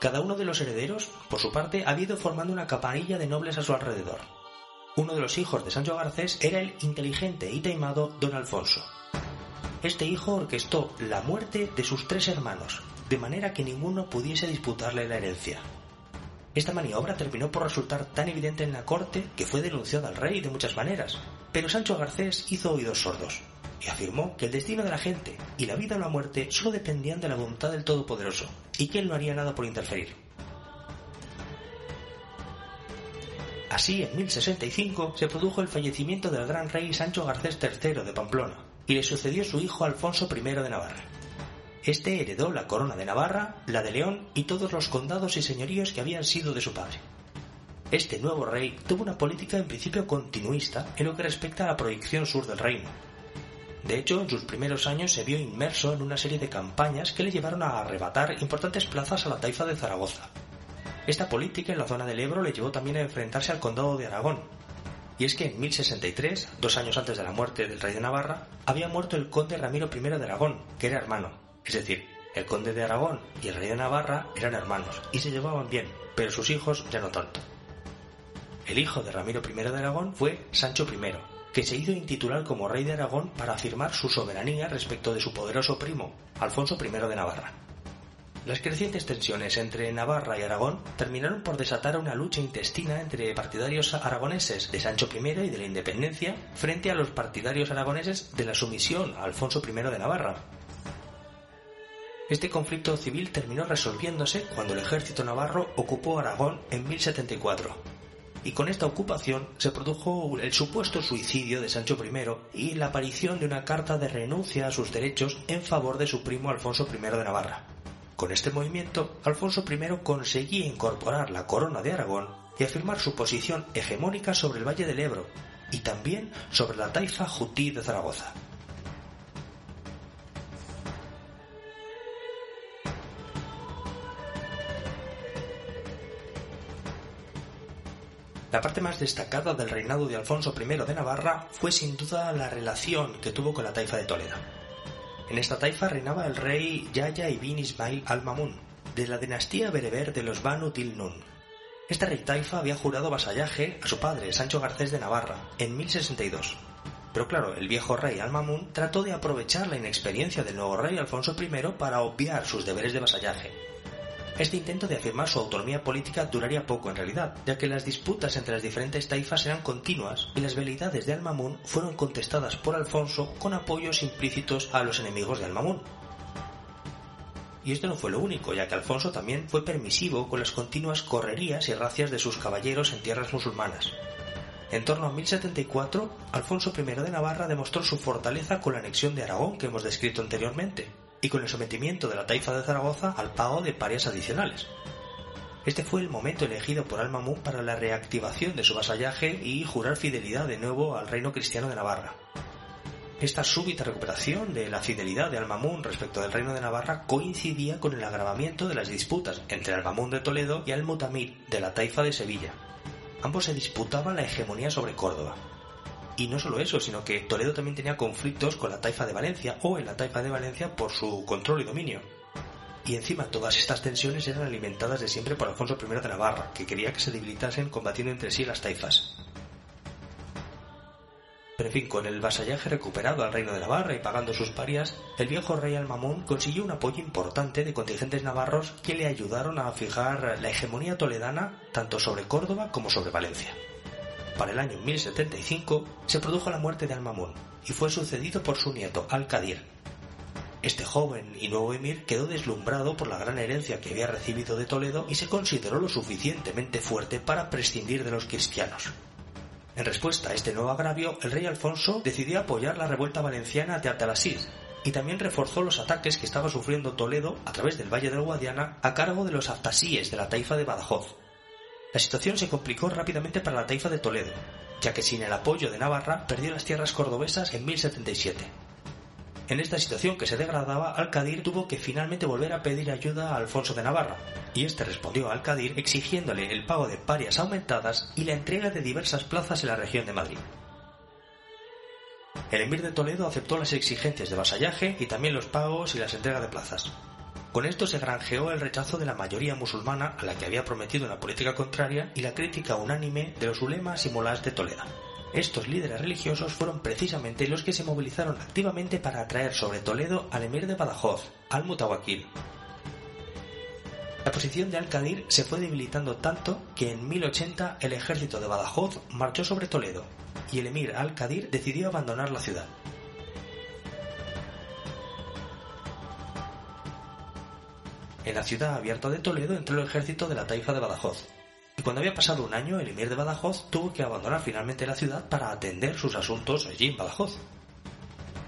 Cada uno de los herederos, por su parte, había ido formando una caparilla de nobles a su alrededor. Uno de los hijos de Sancho Garcés era el inteligente y taimado don Alfonso. Este hijo orquestó la muerte de sus tres hermanos, de manera que ninguno pudiese disputarle la herencia. Esta maniobra terminó por resultar tan evidente en la corte que fue denunciada al rey de muchas maneras, pero Sancho Garcés hizo oídos sordos y afirmó que el destino de la gente y la vida o la muerte solo dependían de la voluntad del Todopoderoso y que él no haría nada por interferir. Así, en 1065 se produjo el fallecimiento del gran rey Sancho Garcés III de Pamplona y le sucedió su hijo Alfonso I de Navarra. Este heredó la corona de Navarra, la de León y todos los condados y señoríos que habían sido de su padre. Este nuevo rey tuvo una política en principio continuista en lo que respecta a la proyección sur del reino. De hecho, en sus primeros años se vio inmerso en una serie de campañas que le llevaron a arrebatar importantes plazas a la taifa de Zaragoza. Esta política en la zona del Ebro le llevó también a enfrentarse al condado de Aragón. Y es que en 1063, dos años antes de la muerte del rey de Navarra, había muerto el conde Ramiro I de Aragón, que era hermano, es decir, el conde de Aragón y el rey de Navarra eran hermanos y se llevaban bien, pero sus hijos ya no tanto. El hijo de Ramiro I de Aragón fue Sancho I, que se hizo intitular como rey de Aragón para afirmar su soberanía respecto de su poderoso primo, Alfonso I de Navarra. Las crecientes tensiones entre Navarra y Aragón terminaron por desatar una lucha intestina entre partidarios aragoneses de Sancho I y de la independencia frente a los partidarios aragoneses de la sumisión a Alfonso I de Navarra. Este conflicto civil terminó resolviéndose cuando el ejército navarro ocupó Aragón en 1074. Y con esta ocupación se produjo el supuesto suicidio de Sancho I y la aparición de una carta de renuncia a sus derechos en favor de su primo Alfonso I de Navarra. Con este movimiento, Alfonso I conseguía incorporar la corona de Aragón y afirmar su posición hegemónica sobre el Valle del Ebro y también sobre la taifa jutí de Zaragoza. La parte más destacada del reinado de Alfonso I de Navarra fue sin duda la relación que tuvo con la taifa de Toledo. En esta taifa reinaba el rey Yaya ibn Ismail al-Mamun, de la dinastía bereber de los Banu Tilnun. Este rey taifa había jurado vasallaje a su padre, Sancho Garcés de Navarra, en 1062. Pero claro, el viejo rey al-Mamun trató de aprovechar la inexperiencia del nuevo rey Alfonso I para obviar sus deberes de vasallaje este intento de afirmar su autonomía política duraría poco en realidad, ya que las disputas entre las diferentes taifas eran continuas y las veleidades de Al-Mamun fueron contestadas por Alfonso con apoyos implícitos a los enemigos de Al-Mamun. Y esto no fue lo único, ya que Alfonso también fue permisivo con las continuas correrías y racias de sus caballeros en tierras musulmanas. En torno a 1074, Alfonso I de Navarra demostró su fortaleza con la anexión de Aragón que hemos descrito anteriormente, y con el sometimiento de la taifa de Zaragoza al pago de parias adicionales. Este fue el momento elegido por Al-Mamun para la reactivación de su vasallaje y jurar fidelidad de nuevo al reino cristiano de Navarra. Esta súbita recuperación de la fidelidad de Al-Mamun respecto del reino de Navarra coincidía con el agravamiento de las disputas entre Al-Mamun de Toledo y Al-Mutamid de la taifa de Sevilla. Ambos se disputaban la hegemonía sobre Córdoba, y no solo eso, sino que Toledo también tenía conflictos con la taifa de Valencia o en la taifa de Valencia por su control y dominio. Y encima todas estas tensiones eran alimentadas de siempre por Alfonso I de Navarra, que quería que se debilitasen combatiendo entre sí las taifas. Pero en fin, con el vasallaje recuperado al reino de Navarra y pagando sus parias, el viejo rey Almamún consiguió un apoyo importante de contingentes navarros que le ayudaron a fijar la hegemonía toledana tanto sobre Córdoba como sobre Valencia para el año 1075 se produjo la muerte de Al-Mamun y fue sucedido por su nieto Al-Qadir. Este joven y nuevo emir quedó deslumbrado por la gran herencia que había recibido de Toledo y se consideró lo suficientemente fuerte para prescindir de los cristianos. En respuesta a este nuevo agravio, el rey Alfonso decidió apoyar la revuelta valenciana de Atalasid y también reforzó los ataques que estaba sufriendo Toledo a través del Valle del Guadiana a cargo de los aftasíes de la taifa de Badajoz, la situación se complicó rápidamente para la taifa de Toledo, ya que sin el apoyo de Navarra perdió las tierras cordobesas en 1077. En esta situación que se degradaba, Alcadir tuvo que finalmente volver a pedir ayuda a Alfonso de Navarra, y este respondió a Alcadir exigiéndole el pago de parias aumentadas y la entrega de diversas plazas en la región de Madrid. El emir de Toledo aceptó las exigencias de vasallaje y también los pagos y las entregas de plazas. Con esto se granjeó el rechazo de la mayoría musulmana a la que había prometido una política contraria y la crítica unánime de los ulemas y molás de Toledo. Estos líderes religiosos fueron precisamente los que se movilizaron activamente para atraer sobre Toledo al emir de Badajoz, al-Mutawakil. La posición de Al-Qadir se fue debilitando tanto que en 1080 el ejército de Badajoz marchó sobre Toledo y el emir Al-Qadir decidió abandonar la ciudad. En la ciudad abierta de Toledo entró el ejército de la taifa de Badajoz. Y cuando había pasado un año, el emir de Badajoz tuvo que abandonar finalmente la ciudad para atender sus asuntos allí en Badajoz.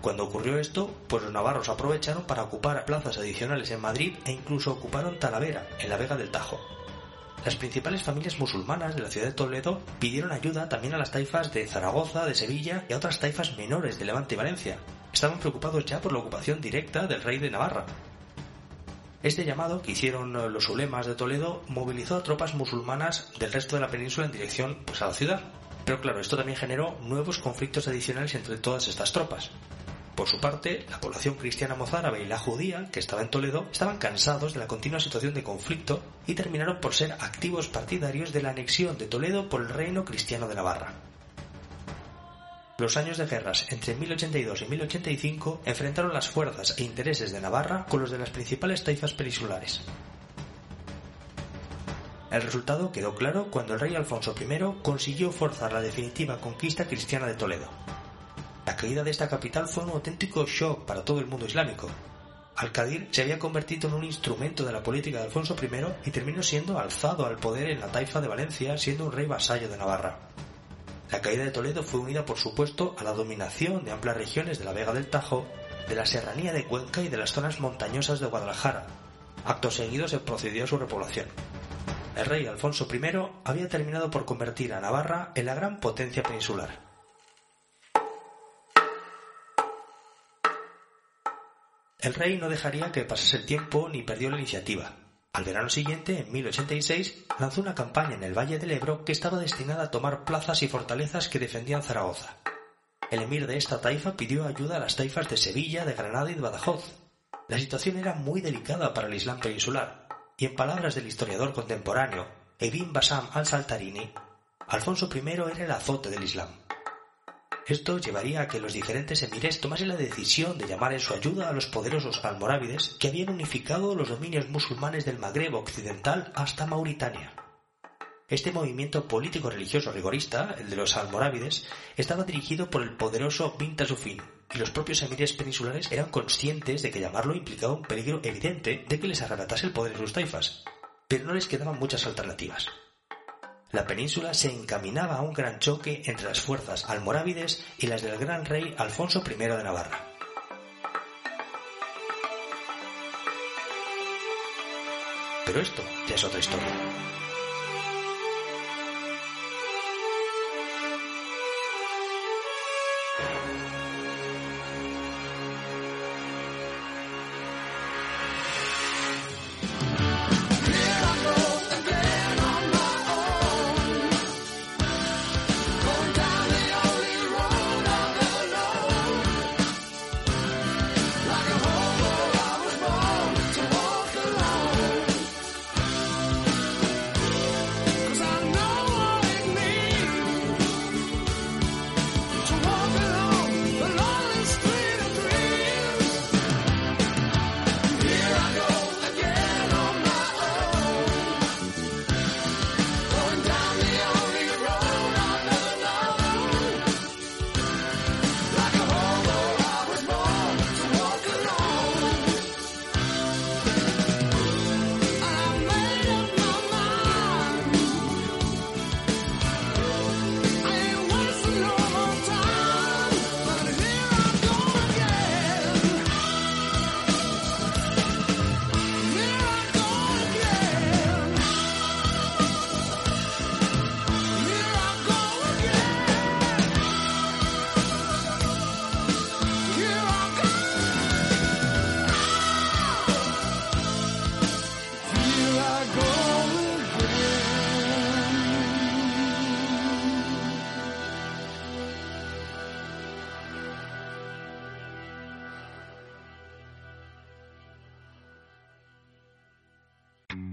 Cuando ocurrió esto, pues los navarros aprovecharon para ocupar plazas adicionales en Madrid e incluso ocuparon Talavera, en la Vega del Tajo. Las principales familias musulmanas de la ciudad de Toledo pidieron ayuda también a las taifas de Zaragoza, de Sevilla y a otras taifas menores de Levante y Valencia. Estaban preocupados ya por la ocupación directa del rey de Navarra, este llamado que hicieron eh, los ulemas de Toledo movilizó a tropas musulmanas del resto de la península en dirección pues, a la ciudad. Pero claro, esto también generó nuevos conflictos adicionales entre todas estas tropas. Por su parte, la población cristiana mozárabe y la judía, que estaba en Toledo, estaban cansados de la continua situación de conflicto y terminaron por ser activos partidarios de la anexión de Toledo por el reino cristiano de Navarra. Los años de guerras entre 1082 y 1085 enfrentaron las fuerzas e intereses de Navarra con los de las principales taifas peninsulares. El resultado quedó claro cuando el rey Alfonso I consiguió forzar la definitiva conquista cristiana de Toledo. La caída de esta capital fue un auténtico shock para todo el mundo islámico. Al-Qadir se había convertido en un instrumento de la política de Alfonso I y terminó siendo alzado al poder en la taifa de Valencia, siendo un rey vasallo de Navarra. La caída de Toledo fue unida, por supuesto, a la dominación de amplias regiones de la Vega del Tajo, de la serranía de Cuenca y de las zonas montañosas de Guadalajara. Acto seguido se procedió a su repoblación. El rey Alfonso I había terminado por convertir a Navarra en la gran potencia peninsular. El rey no dejaría que pasase el tiempo ni perdió la iniciativa. Al verano siguiente, en 1086, lanzó una campaña en el Valle del Ebro que estaba destinada a tomar plazas y fortalezas que defendían Zaragoza. El emir de esta taifa pidió ayuda a las taifas de Sevilla, de Granada y de Badajoz. La situación era muy delicada para el Islam peninsular, y en palabras del historiador contemporáneo Ibn Basam al-Saltarini, Alfonso I era el azote del Islam. Esto llevaría a que los diferentes emires tomasen la decisión de llamar en su ayuda a los poderosos almorávides que habían unificado los dominios musulmanes del Magreb occidental hasta Mauritania. Este movimiento político-religioso rigorista, el de los almorávides, estaba dirigido por el poderoso Bin Tasufin, y los propios emires peninsulares eran conscientes de que llamarlo implicaba un peligro evidente de que les arrebatase el poder en sus taifas, pero no les quedaban muchas alternativas la península se encaminaba a un gran choque entre las fuerzas almorávides y las del gran rey Alfonso I de Navarra. Pero esto ya es otra historia.